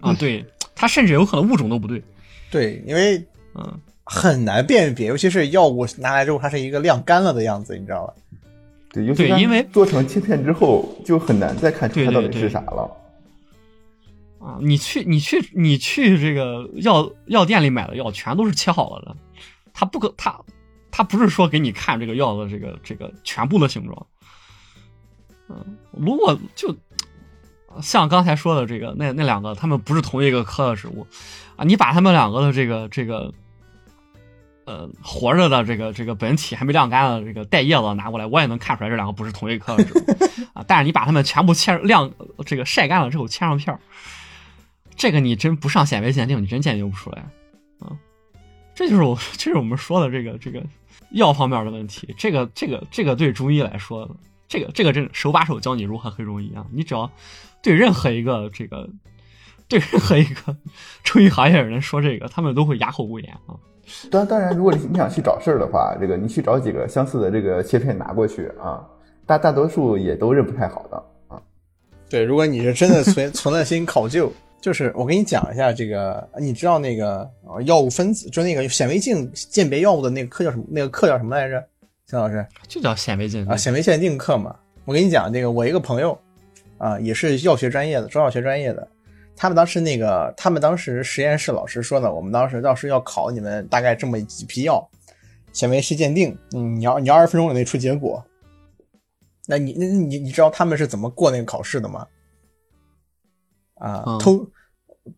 啊，对，他甚至有可能物种都不对。对，因为嗯，很难辨别，尤其是药物拿来之后，它是一个晾干了的样子，你知道吧？对，尤其因为做成切片之后，就很难再看出它到底对对对是啥了。啊，你去你去你去这个药药店里买的药，全都是切好了的，他不可他他不是说给你看这个药的这个这个全部的形状。嗯，如果就像刚才说的这个那那两个，它们不是同一个科的植物啊，你把它们两个的这个这个呃活着的这个这个本体还没晾干的这个带叶子拿过来，我也能看出来这两个不是同一科的植物 啊。但是你把它们全部切晾这个晒干了之后切上片儿。这个你真不上显微鉴定，你真鉴定不出来啊！这就是我，这是我们说的这个这个药方面的问题。这个这个这个对中医来说，这个这个真手把手教你如何黑中医啊！你只要对任何一个这个对任何一个中医行业的人说这个，他们都会哑口无言啊！当当然，如果你你想去找事儿的话，这个你去找几个相似的这个切片拿过去啊，大大多数也都认不太好的啊。对，如果你是真的存存了心考究，就是我给你讲一下这个，你知道那个呃药物分子，就那个显微镜鉴别药物的那个课叫什么？那个课叫什么来着？秦老师就叫显微镜啊，显微鉴定课嘛。我跟你讲，这个我一个朋友啊，也是药学专业的，中药学专业的。他们当时那个，他们当时实验室老师说呢，我们当时到时要考你们大概这么几批药，显微式鉴定，嗯，你要你要二十分钟以内出结果。那你那你你知道他们是怎么过那个考试的吗？啊，嗯偷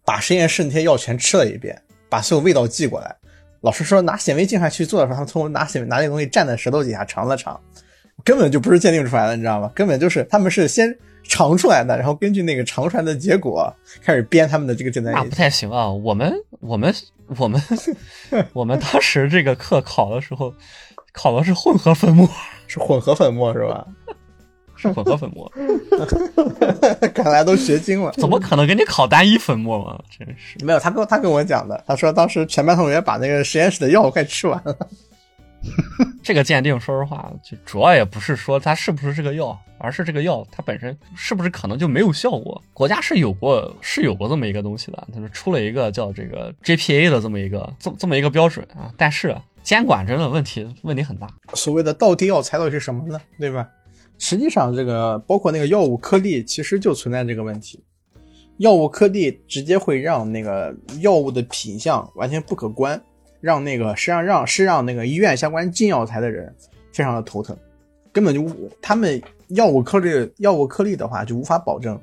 把实验室那些药全吃了一遍，把所有味道寄过来。老师说拿显微镜下去做的时候，他们从拿显拿那个东西蘸在舌头底下尝了尝，根本就不是鉴定出来的，你知道吗？根本就是他们是先尝出来的，然后根据那个尝出来的结果开始编他们的这个简单那不太行啊！我们我们我们 我们当时这个课考的时候，考的是混合粉末，是混合粉末是吧？是混合粉末，看来都学精了。怎么可能给你考单一粉末嘛？真是。没有，他跟他跟我讲的，他说当时全班同学把那个实验室的药快吃完了。这个鉴定，说实话，就主要也不是说它是不是这个药，而是这个药它本身是不是可能就没有效果。国家是有过是有过这么一个东西的，它是出了一个叫这个 GPA 的这么一个这这么一个标准啊，但是监管真的问题问题很大。所谓的到底药材到底是什么呢？对吧？实际上，这个包括那个药物颗粒，其实就存在这个问题。药物颗粒直接会让那个药物的品相完全不可观，让那个实际上让是让那个医院相关进药材的人非常的头疼，根本就他们药物颗粒药物颗粒的话就无法保证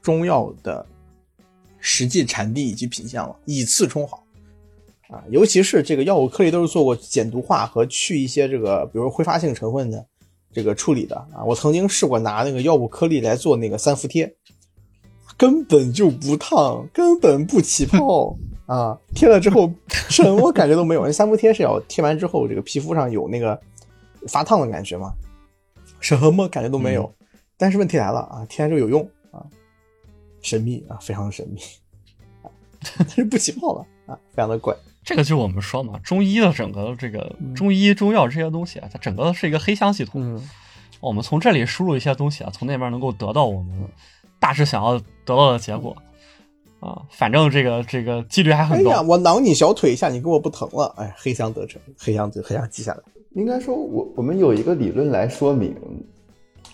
中药的实际产地以及品相了，以次充好。啊，尤其是这个药物颗粒都是做过减毒化和去一些这个，比如挥发性成分的这个处理的啊。我曾经试过拿那个药物颗粒来做那个三伏贴，根本就不烫，根本不起泡啊！贴了之后什么感觉都没有。那三伏贴是要贴完之后，这个皮肤上有那个发烫的感觉吗，什么感觉都没有。但是问题来了啊，贴完之后有用啊，神秘啊，非常神秘啊，但是不起泡了啊，非常的怪。这个就是我们说嘛，中医的整个这个中医中药这些东西啊，它整个是一个黑箱系统。嗯，我们从这里输入一些东西啊，从那边能够得到我们大致想要得到的结果啊。反正这个这个几率还哎呀，很高。我挠你小腿一下，你给我不疼了，哎，黑箱得逞，黑箱黑箱记下来。应该说我我们有一个理论来说明，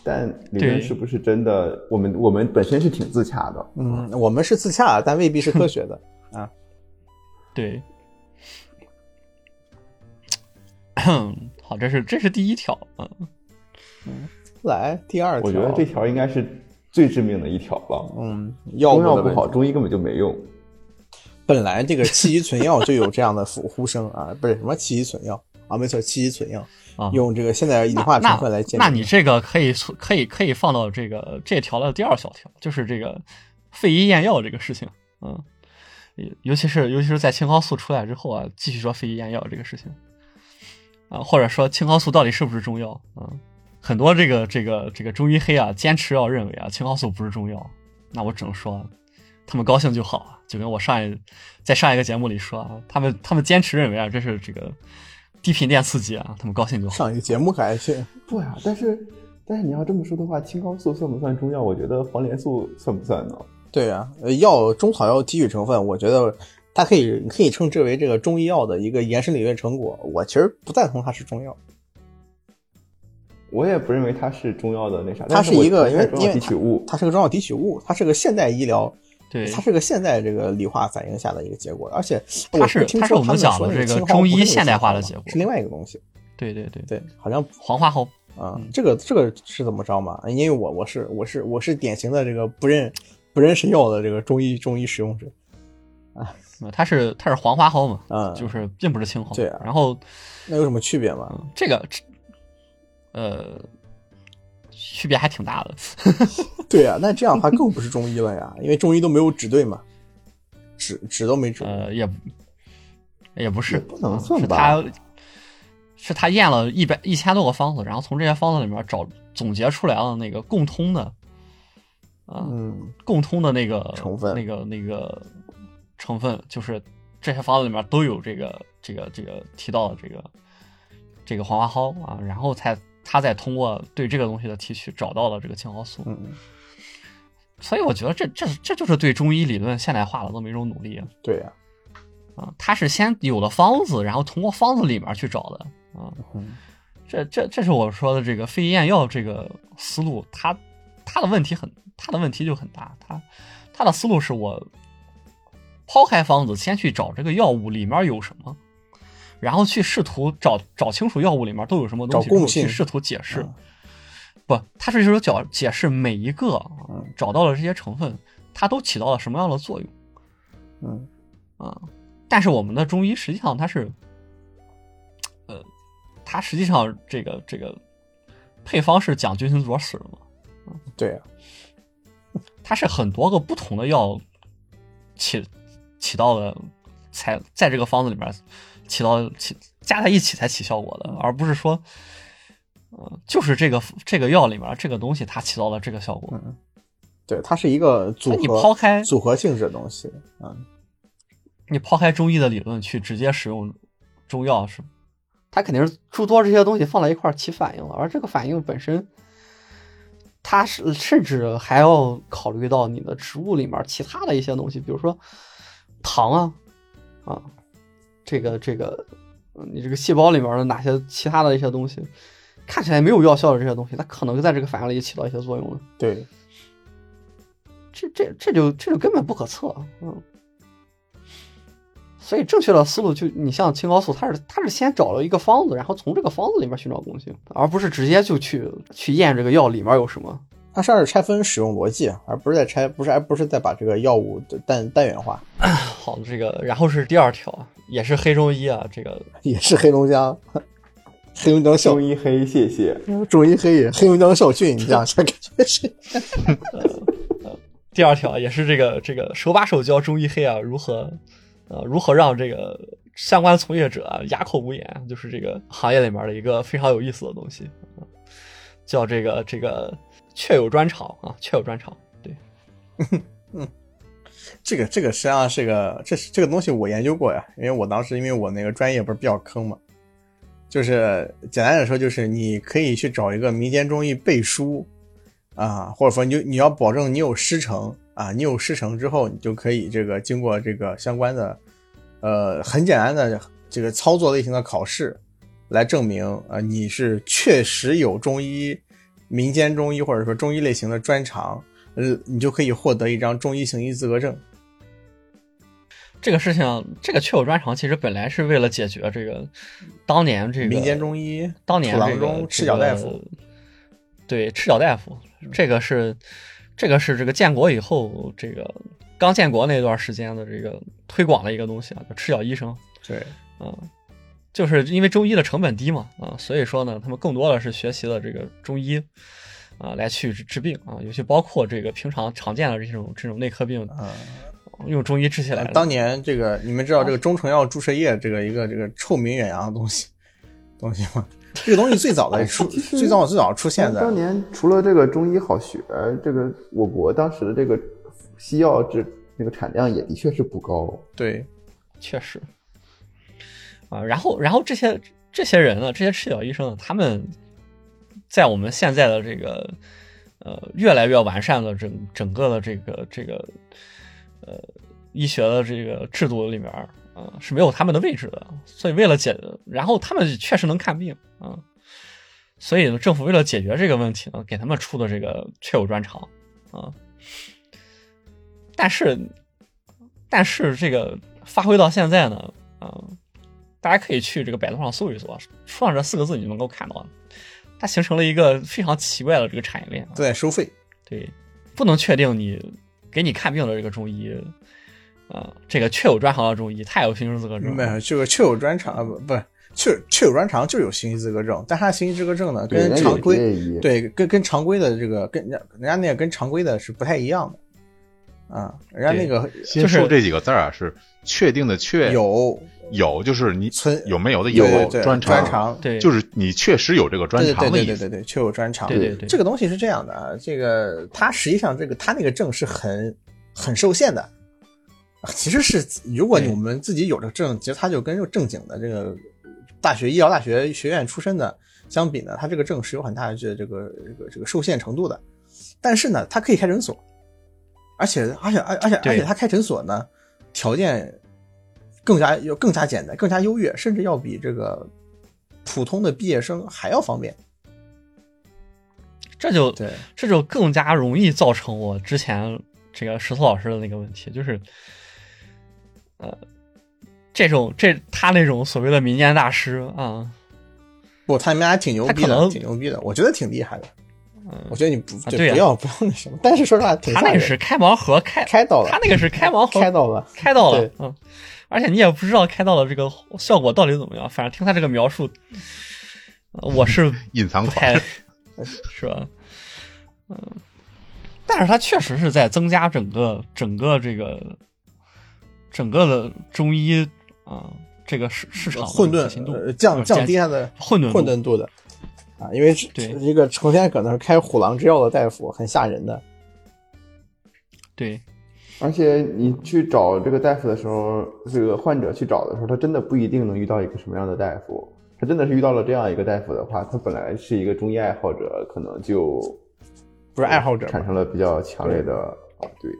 但理论对是不是真的，我们我们本身是挺自洽的。嗯，我们是自洽，但未必是科学的啊。对，好，这是这是第一条啊。来第二条，我觉得这条应该是最致命的一条了。嗯，药物的问题中药不好，中医根本就没用。本来这个气机存药就有这样的呼呼声啊，不是什么气机存药啊，没错，气机存药啊用这个现在氧化那成分来。那你这个可以可以可以放到这个这条的第二小条，就是这个肺医验药这个事情，嗯，尤其是尤其是在青蒿素出来之后啊，继续说肺医验药这个事情啊，或者说青蒿素到底是不是中药啊？很多这个这个这个中医黑啊，坚持要认为啊，青蒿素不是中药那我只能说，他们高兴就好啊。就跟我上一在上一个节目里说啊，他们他们坚持认为啊，这是这个低频电刺激啊，他们高兴就好。上一个节目还去不呀？但是但是你要这么说的话，青蒿素算不算中药？我觉得黄连素算不算呢？对呀、呃药中草药提取成分，我觉得它可以你可以称之为这个中医药的一个延伸理论成果。我其实不赞同它是中药，我也不认为它是中药的那啥，它是一个因为提取物，它是个中药提取物，它是个现代医疗，对，它是个现代这个理化反应下的一个结果，而且它是它是我们讲的这个中医现代化的结果。是另外一个东西。对对对，对，好像黄花蒿，啊、嗯。这个这个是怎么着嘛？因为我我是我是我是典型的这个不认不认识药的这个中医中医使用者，呃它是它是黄花蒿嘛，嗯就是并不是青蒿。对啊然后那有什么区别吗？嗯这个呃区别还挺大的。对呀、那这样的话更不是中医了呀，因为中医都没有指对嘛，指指都没指。呃，也也不是，也不能算吧是他是他验了一百一千多个方子，然后从这些方子里面找总结出来了那个共通的，啊、嗯共通的那个成分那个那个成分，就是这些方子里面都有这个这个这个提到的这个这个黄花蒿啊，然后才他再通过对这个东西的提取找到了这个青蒿素，嗯，所以我觉得这这这就是对中医理论现代化的这么一种努力啊。对呀、啊，他是先有了方子，然后通过方子里面去找的啊。嗯这这这是我说的这个非验药这个思路，他他的问题很，他的问题就很大。他他的思路是我抛开方子，先去找这个药物里面有什么，然后去试图找找清楚药物里面都有什么东西，找共性然后去试图解释。嗯。不，它是就是解解释每一个找到了这些成分，它都起到了什么样的作用。嗯。啊，但是我们的中医实际上它是，呃，它实际上这个这个配方是讲君臣佐使的嘛，对呀、它是很多个不同的药起起到了才在这个方子里面起到起加在一起才起效果的，而不是说，呃，就是这个这个药里面这个东西它起到了这个效果。对，它是一个组那你合抛开组合性质的东西。嗯，你抛开中医的理论去直接使用中药是，它肯定是诸多这些东西放在一块儿起反应了，而这个反应本身，它是甚至还要考虑到你的植物里面其他的一些东西，比如说糖啊啊，这个这个，嗯你这个细胞里面的哪些其他的一些东西，看起来没有药效的这些东西，它可能在这个反应里起到一些作用了。对，这这这就这就根本不可测，嗯。所以正确的思路就你像青蒿素，它是它是先找了一个方子，然后从这个方子里面寻找共性，而不是直接就去去验这个药里面有什么。它是拆分使用逻辑，而不是在拆，不是而不是在把这个药物的单单元化，好，这个然后是第二条，也是黑中医啊，这个 也是黑龙江黑龙江校中医黑，谢谢。中医黑黑龙江校训，你这样这感觉是 第二条也是这个这个手把手教中医黑啊，如何呃如何让这个相关从业者啊哑口无言，就是这个行业里面的一个非常有意思的东西，啊叫这个这个确有专长啊，确有专长，对，嗯 这个这个实际上是个这是这个东西我研究过呀，因为我当时因为我那个专业不是比较坑嘛，就是简单的说就是你可以去找一个民间中医背书啊，或者说你就你要保证你有师承啊，你有师承之后，你就可以这个经过这个相关的呃很简单的这个操作类型的考试来证明啊你是确实有中医民间中医或者说中医类型的专长。呃，你就可以获得一张中医行医资格证。这个事情，这个确有专长，其实本来是为了解决这个当年这个民间中医，当年这个赤脚大夫，对赤脚大夫，这个是这个是这个建国以后这个刚建国那段时间的这个推广的一个东西啊，叫赤脚医生对，啊，就是因为中医的成本低嘛啊，所以说呢，他们更多的是学习了这个中医啊来去治治病啊，尤其包括这个平常常见的这种这种内科病，啊、用中医治起来的。当年这个你们知道这个中成药注射液这个一个这个臭名远扬的东西东西吗？这个东西最早的出最早最早出现在当年除了这个中医好学，这个我国当时的这个西药这那个产量也的确是不高。对，确实。啊，然后，然后这些这些人呢，这些赤脚医生呢，他们在我们现在的这个呃越来越完善的整整个的这个这个呃医学的这个制度里面啊、是没有他们的位置的。所以为了解，然后他们确实能看病啊、所以呢，政府为了解决这个问题呢，给他们出的这个确有专长啊。但是，但是这个发挥到现在呢，啊、大家可以去这个百度上搜一搜，书上这四个字你就能够看到，它形成了一个非常奇怪的这个产业链。都在收费。对，不能确定你给你看病的这个中医，啊、这个确有专长的中医，他有行医资格证。没有，这个确有专长啊，不不是确确有专长就有行医资格证，但他行医资格证呢，跟常规对跟跟常规的这个跟人家人家那个跟常规的是不太一样的啊，人家那个就是先说这几个字儿啊，是确定的确有有，就是你存有没有的有专长。专专长，对，就是你确实有这个专长的意思。对对对对对，确有专长。对对对，这个东西是这样的啊，这个它实际上这个它那个证是很很受限的，啊其实是如果对我们自己有这个证，其实它就跟正经的这个大学医疗大学学院出身的相比呢，它这个证是有很大的这这个这个这个受限程度的。但是呢，它可以开诊所，而且而且而而且而且他开诊所呢，条件更加要更加简单，更加优越，甚至要比这个普通的毕业生还要方便。这就对，这就更加容易造成我之前这个石头老师的那个问题，就是，呃，这种这他那种所谓的民间大师啊，不，他们俩挺牛逼的，他可能挺牛逼的，我觉得挺厉害的。嗯我觉得你不就不要不要那什么，但是说实话，他那个是开盲盒开开到了，他那个是开盲盒开到了，开到了，嗯，而且你也不知道开到了这个效果到底怎么样，反正听他这个描述，呃我是 隐藏不款，是吧？嗯，但是它确实是在增加整个整个这个整个的中医啊、这个市市场混沌，呃降呃降低它的混沌混沌度的啊，因为这对一个成天搁那儿开虎狼之药的大夫很吓人的。对而且你去找这个大夫的时候，这个患者去找的时候，他真的不一定能遇到一个什么样的大夫。他真的是遇到了这样一个大夫的话，他本来是一个中医爱好者，可能就不是爱好者产生了比较强烈的啊，对，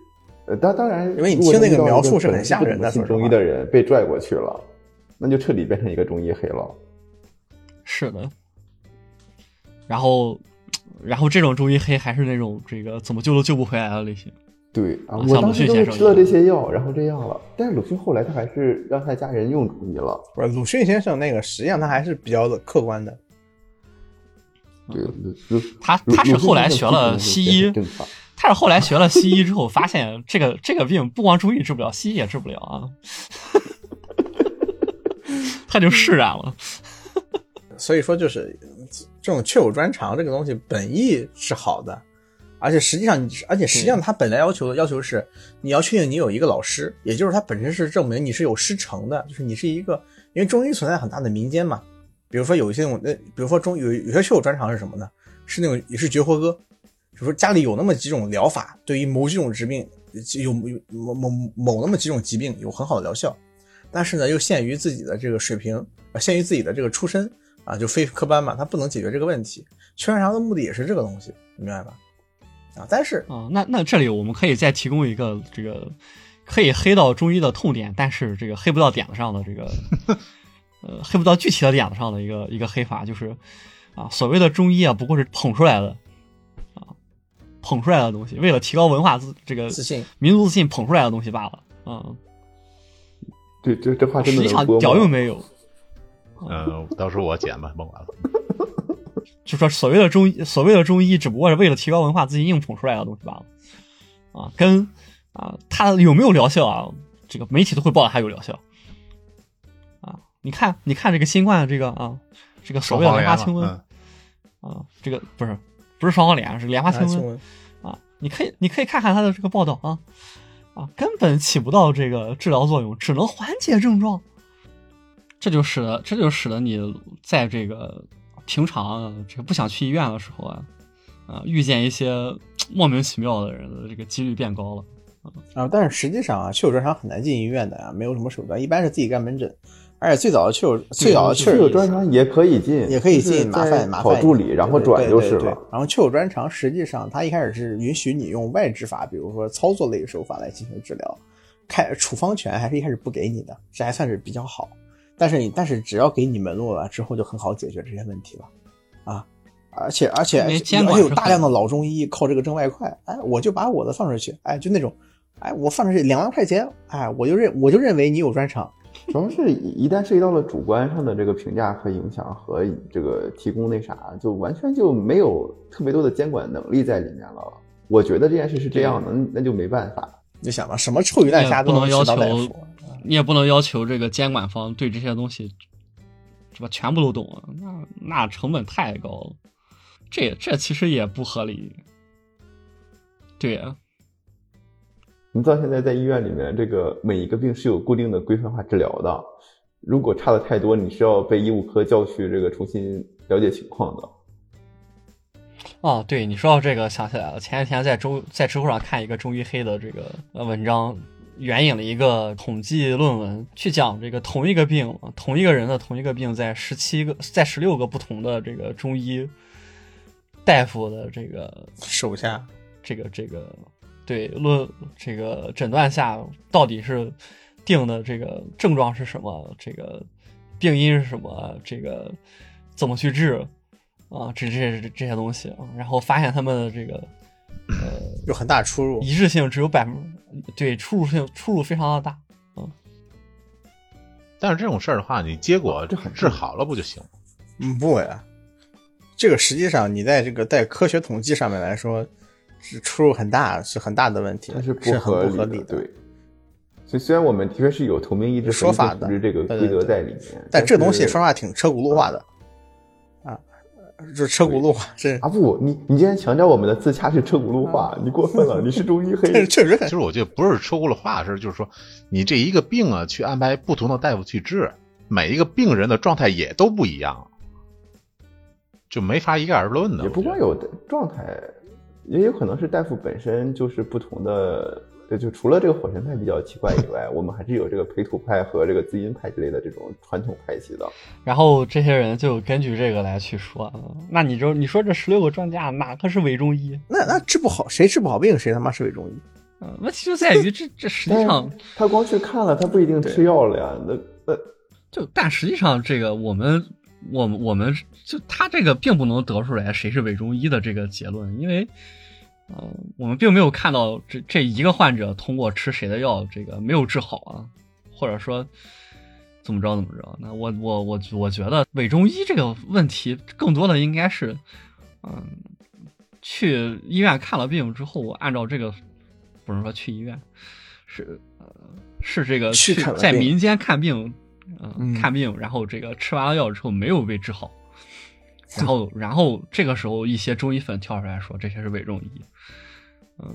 呃，当当然，因为你听那个描述是很吓人的中医的人被拽过去了，那就彻底变成一个中医黑了。是的。然后，然后这种中医黑还是那种这个怎么救都救不回来的类型。对啊，我当时迅先生一都是吃了这些药，然后这样了。但是鲁迅后来他还是让他家人用中医了。不是鲁迅先生那个，实际上他还是比较的客观的。对，他他是后来学了西医。他是后来学了西医之后，发现这个这个病不光中医治不了，西医也治不了啊，他就释然了。所以说，就是这种确有专长这个东西本意是好的，而且实际上你，而且实际上他本来要求的要求是你要确定你有一个老师，也就是他本身是证明你是有师承的，就是你是一个，因为中医存在很大的民间嘛，比如说有一些那种，那，比如说中有有些确有专长是什么呢？是那种也是绝活哥，比如说家里有那么几种疗法，对于某几种疾病有有某某某那么几种疾病有很好的疗效，但是呢又限于自己的这个水平，呃，限于自己的这个出身。啊，就非科班嘛，他不能解决这个问题。确专长的目的也是这个东西，你明白吧？啊，但是啊、那那这里我们可以再提供一个这个可以黑到中医的痛点，但是这个黑不到点子上的这个 呃黑不到具体的点子上的一个一个黑法，就是啊所谓的中医啊不过是捧出来的啊捧出来的东西，为了提高文化自这个自信民族自信捧出来的东西罢了嗯，对，这这话真实际上的能播吗屌用没有。嗯，到时候我剪吧，甭管了。就说所谓的中医，所谓的中医，只不过是为了提高文化自己硬捧出来的东西罢了，啊，跟啊它有没有疗效啊，这个媒体都会报道它有疗效，啊，你看，你看这个新冠这个啊，这个所谓的莲花清瘟、嗯。啊，这个不是不是双黄连，是莲花清瘟啊，你可以你可以看看它的这个报道啊。啊，根本起不到这个治疗作用，只能缓解症状。这就使得这就使得你在这个平常啊这个不想去医院的时候啊，啊遇见一些 莫名其妙的人的这个几率变高了啊，但是实际上啊，确有专长很难进医院的呀，没有什么手段，一般是自己干门诊。而且最早的确有最早的确有专长也可以进，也可以进，麻烦麻烦考助理，然后转就是了。然后确有专长，实际上他一开始是允许你用外治法，比如说操作类手法来进行治疗，开处方权还是一开始不给你的，这还算是比较好。但是你但是只要给你门路了之后，就很好解决这些问题了啊！而且而且而且有大量的老中医靠这个挣外快，哎，我就把我的放出去，哎，就那种，哎，我放出去两万块钱，哎，我就认我就认为你有专长。主要是一旦涉及到了主观上的这个评价和影响和这个提供那啥，就完全就没有特别多的监管能力在里面了。我觉得这件事是这样的，那就没办法。你想吧，什么臭鱼烂虾都能要求，你也不能要求这个监管方对这些东西是吧全部都懂，那那成本太高了，这这其实也不合理。对呀。你知道现在在医院里面，这个每一个病是有固定的规范化治疗的。如果差的太多，你是要被医务科叫去这个重新了解情况的。哦，对，你说到这个想起来了，前几天在中在知乎上看一个中医黑的这个文章，援引了一个统计论文，去讲这个同一个病，同一个人的同一个病，在十七个在十六个不同的这个中医大夫的这个手下，这个这个。对论这个诊断下到底是定的这个症状是什么？这个病因是什么？这个怎么去治啊？这这这些东西啊，然后发现他们的这个呃有很大出入，一致性只有百分对出入性出入非常的大嗯。但是这种事儿的话，你结果治好了不就行？嗯，不呀，这个实际上你在这个在科学统计上面来说。是出入很大，是很大的问题，是不合理的。对，所以虽然我们的确是有同名医治说法的这个规则在里面，但这东西说话挺车轱辘话的啊，这车轱辘话这啊不，你你今天强调我们的自洽是车轱辘话，你过分了，你是中医黑，确实，其实我觉得不是车轱辘话的事就是说你这一个病啊，去安排不同的大夫去治，每一个病人的状态也都不一样，就没法一概而论的。也不光有状态。也有可能是大夫本身就是不同的，就除了这个火神派比较奇怪以外，我们还是有这个培土派和这个滋阴派之类的这种传统派系的。然后这些人就根据这个来去说，那你就你说这十六个专家哪个是伪中医？那那治不好谁治不好病谁他妈是伪中医？嗯，问题就在于这这实际上他光去看了，他不一定吃药了呀。那那就但实际上这个我们我们我们就他这个并不能得出来谁是伪中医的这个结论，因为。嗯，我们并没有看到这这一个患者通过吃谁的药，这个没有治好啊，或者说怎么着怎么着？那我我我我觉得伪中医这个问题更多的应该是，嗯，去医院看了病之后，按照这个不是说去医院，是呃是这个去在民间看病，嗯，看病，然后这个吃完了药之后没有被治好。然后，然后这个时候，一些中医粉跳出来说这些是伪中医，嗯，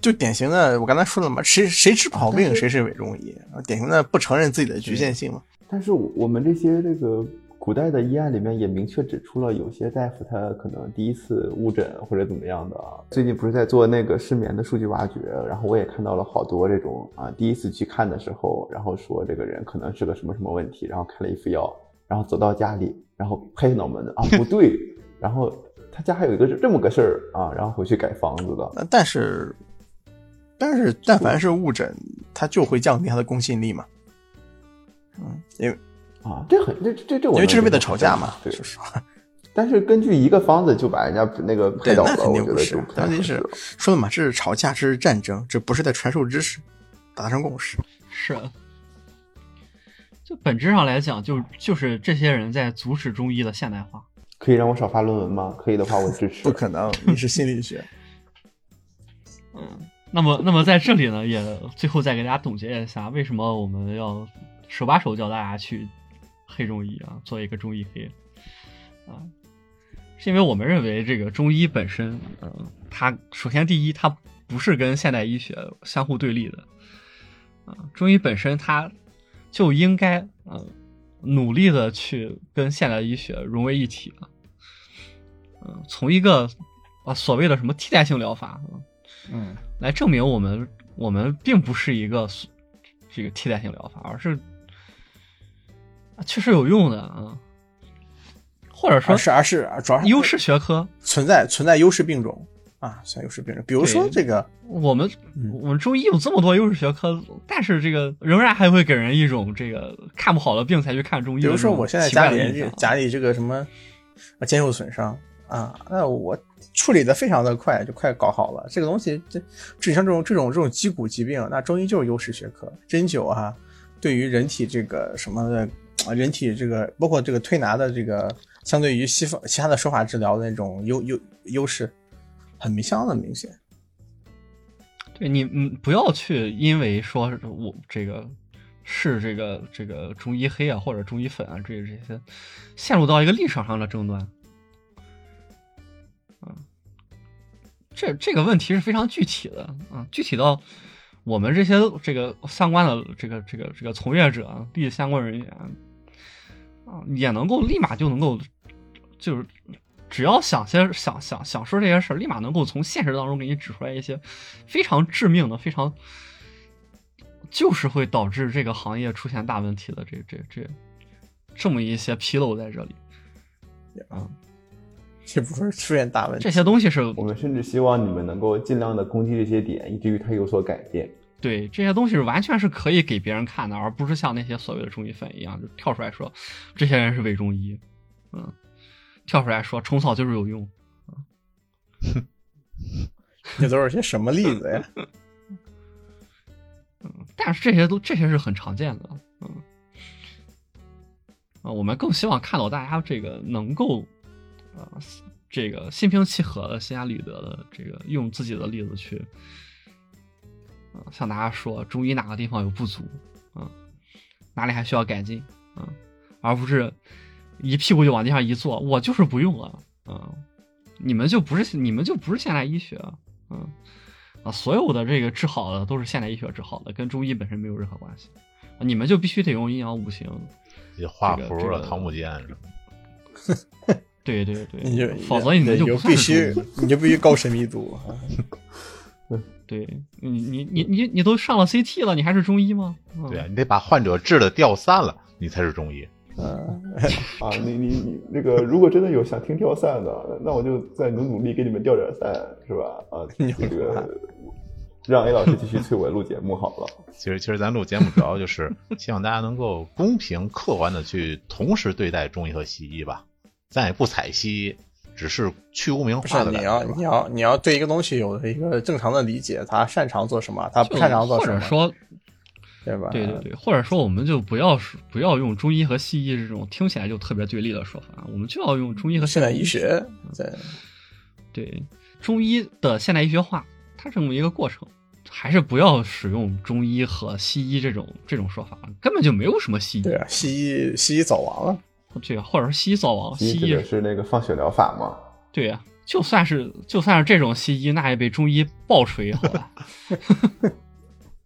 就典型的我刚才说了嘛，谁谁治不好病，谁是伪中医，典型的不承认自己的局限性嘛。但是我们这些这个古代的医案里面也明确指出了，有些大夫他可能第一次误诊或者怎么样的。最近不是在做那个失眠的数据挖掘，然后我也看到了好多这种啊，第一次去看的时候，然后说这个人可能是个什么什么问题，然后开了一副药，然后走到家里。然后拍脑门子啊，不对，然后他家还有一个这么个事儿啊，然后回去改房子的。但是，但是但凡是误诊，他就会降低他的公信力嘛。嗯，因为啊，这很这这这，因为这是为了吵架嘛，对，说实话。但是根据一个方子就把人家那个拍倒了，肯定不是。关键 是说的嘛，这是吵架，这是战争，这不是在传授知识，达成共识。是。就本质上来讲，就就是这些人在阻止中医的现代化。可以让我少发论文吗？可以的话，我支持。不可能，你是心理学。嗯，那么，那么在这里呢，也最后再给大家总结一下，为什么我们要手把手教大家去黑中医啊，做一个中医黑啊？是因为我们认为这个中医本身，嗯，它首先第一，它不是跟现代医学相互对立的啊，中医本身它。就应该嗯努力的去跟现代医学融为一体啊，嗯，从一个啊所谓的什么替代性疗法，嗯，来证明我们我们并不是一个这个替代性疗法，而是确实有用的啊，或者说是而是主要是优势学科存在存在优势病种啊，算优势病种。比如说这个，我们我们中医有这么多优势学科，但是这个仍然还会给人一种这个看不好的病才去看中医。比如说我现在家里家里这个什么肩袖损伤啊，那我。处理的非常的快，就快搞好了。这个东西，这至于像这种这种这种肌骨疾病，那中医就是优势学科。针灸啊，对于人体这个什么的，啊人体这个包括这个推拿的这个，相对于西方其他的手法治疗的那种优优优势，很明相当的明显。对你，嗯，不要去因为说我这个是这个这个中医黑啊，或者中医粉啊，这些这些，陷入到一个立场上的争端。这这个问题是非常具体的啊，具体到我们这些这个相关的这个这个这个从业者、利益相关人员啊，也能够立马就能够，就是只要想些想想想说这些事儿，立马能够从现实当中给你指出来一些非常致命的、非常就是会导致这个行业出现大问题的这这这这么一些纰漏在这里啊。也不会出现大问题。这些东西是我们甚至希望你们能够尽量的攻击这些点，以至于它有所改变。对，这些东西是完全是可以给别人看的，而不是像那些所谓的中医粉一样，就跳出来说这些人是伪中医，嗯，跳出来说虫草就是有用，嗯，这都是些什么例子呀？嗯，但是这些都这些是很常见的，嗯，啊，我们更希望看到大家这个能够。啊，这个心平气和的、心安理得的，这个用自己的例子去啊，向大家说中医哪个地方有不足啊，哪里还需要改进啊，而不是一屁股就往地上一坐，我就是不用了啊，你们就不是你们就不是现代医学啊，啊，所有的这个治好的都是现代医学治好的，跟中医本身没有任何关系，你们就必须得用阴阳五行，画符了，桃木剑什么。对对对，你就否则你就必须你就必须高神秘度。对你你你你你都上了 CT 了，你还是中医吗？对啊，你得把患者治的掉散了，你才是中医。嗯啊，你你你那个，如果真的有想听掉散的，那我就再努努力给你们掉点散，是吧？啊，这个让 A 老师继续催我录节目好了。其实其实咱录节目主要就是希望大家能够公平客观的去同时对待中医和西医吧。咱也不采西，只是去污名化的。你要你要你要对一个东西有一个正常的理解，他擅长做什么，他不擅长做什么，说对吧？对对对，或者说我们就不要不要用中医和西医这种听起来就特别对立的说法，我们就要用中医和现代医学。对对，中医的现代医学化，它这么一个过程，还是不要使用中医和西医这种这种说法，根本就没有什么西医。对啊，西医西医早亡了。对，或者是西医早亡，西医是那个放血疗法吗？对呀，就算是就算是这种西医，那也被中医暴锤，好吧？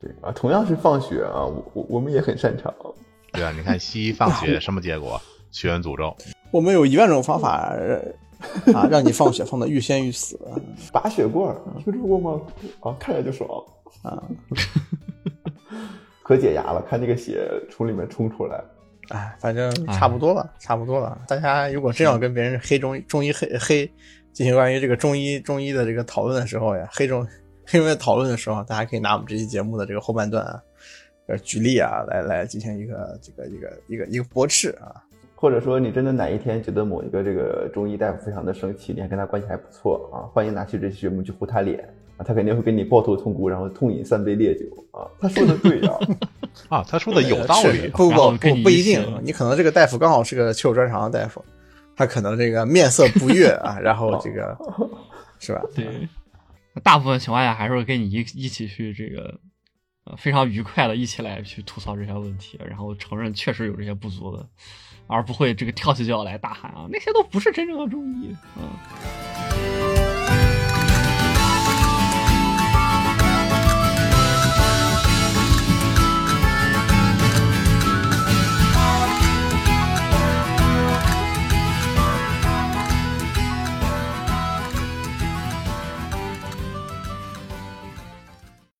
对啊，同样是放血啊，我我我们也很擅长。对啊，你看西医放血什么结果？血源诅咒。我们有一万种方法 啊，让你放血放的欲仙欲死。拔血罐，听说过吗？啊，看着就爽啊，可解压了，看这个血从里面冲出来。哎，反正差不多了，差不多了。大家如果真要跟别人黑中中医黑黑进行关于这个中医中医的这个讨论的时候呀，黑中 黑中医讨论的时候，大家可以拿我们这期节目的这个后半段啊，呃，举例啊，来来进行一个这个一个一个一个驳斥啊。或者说你真的哪一天觉得某一个这个中医大夫非常的生气，你还跟他关系还不错啊，欢迎拿去这期节目去呼他脸。他肯定会给你抱头痛哭，然后痛饮三杯烈酒啊！他说的对啊，啊，他说的 有道理。不不不不一定，你可能这个大夫刚好是个气专长的大夫，他可能这个面色不悦啊，然后这个 是吧？对，大部分情况下还是会跟你一一起去这个呃非常愉快的一起来去吐槽这些问题，然后承认确实有这些不足的，而不会这个跳起就要来大喊啊，那些都不是真正的中医，嗯。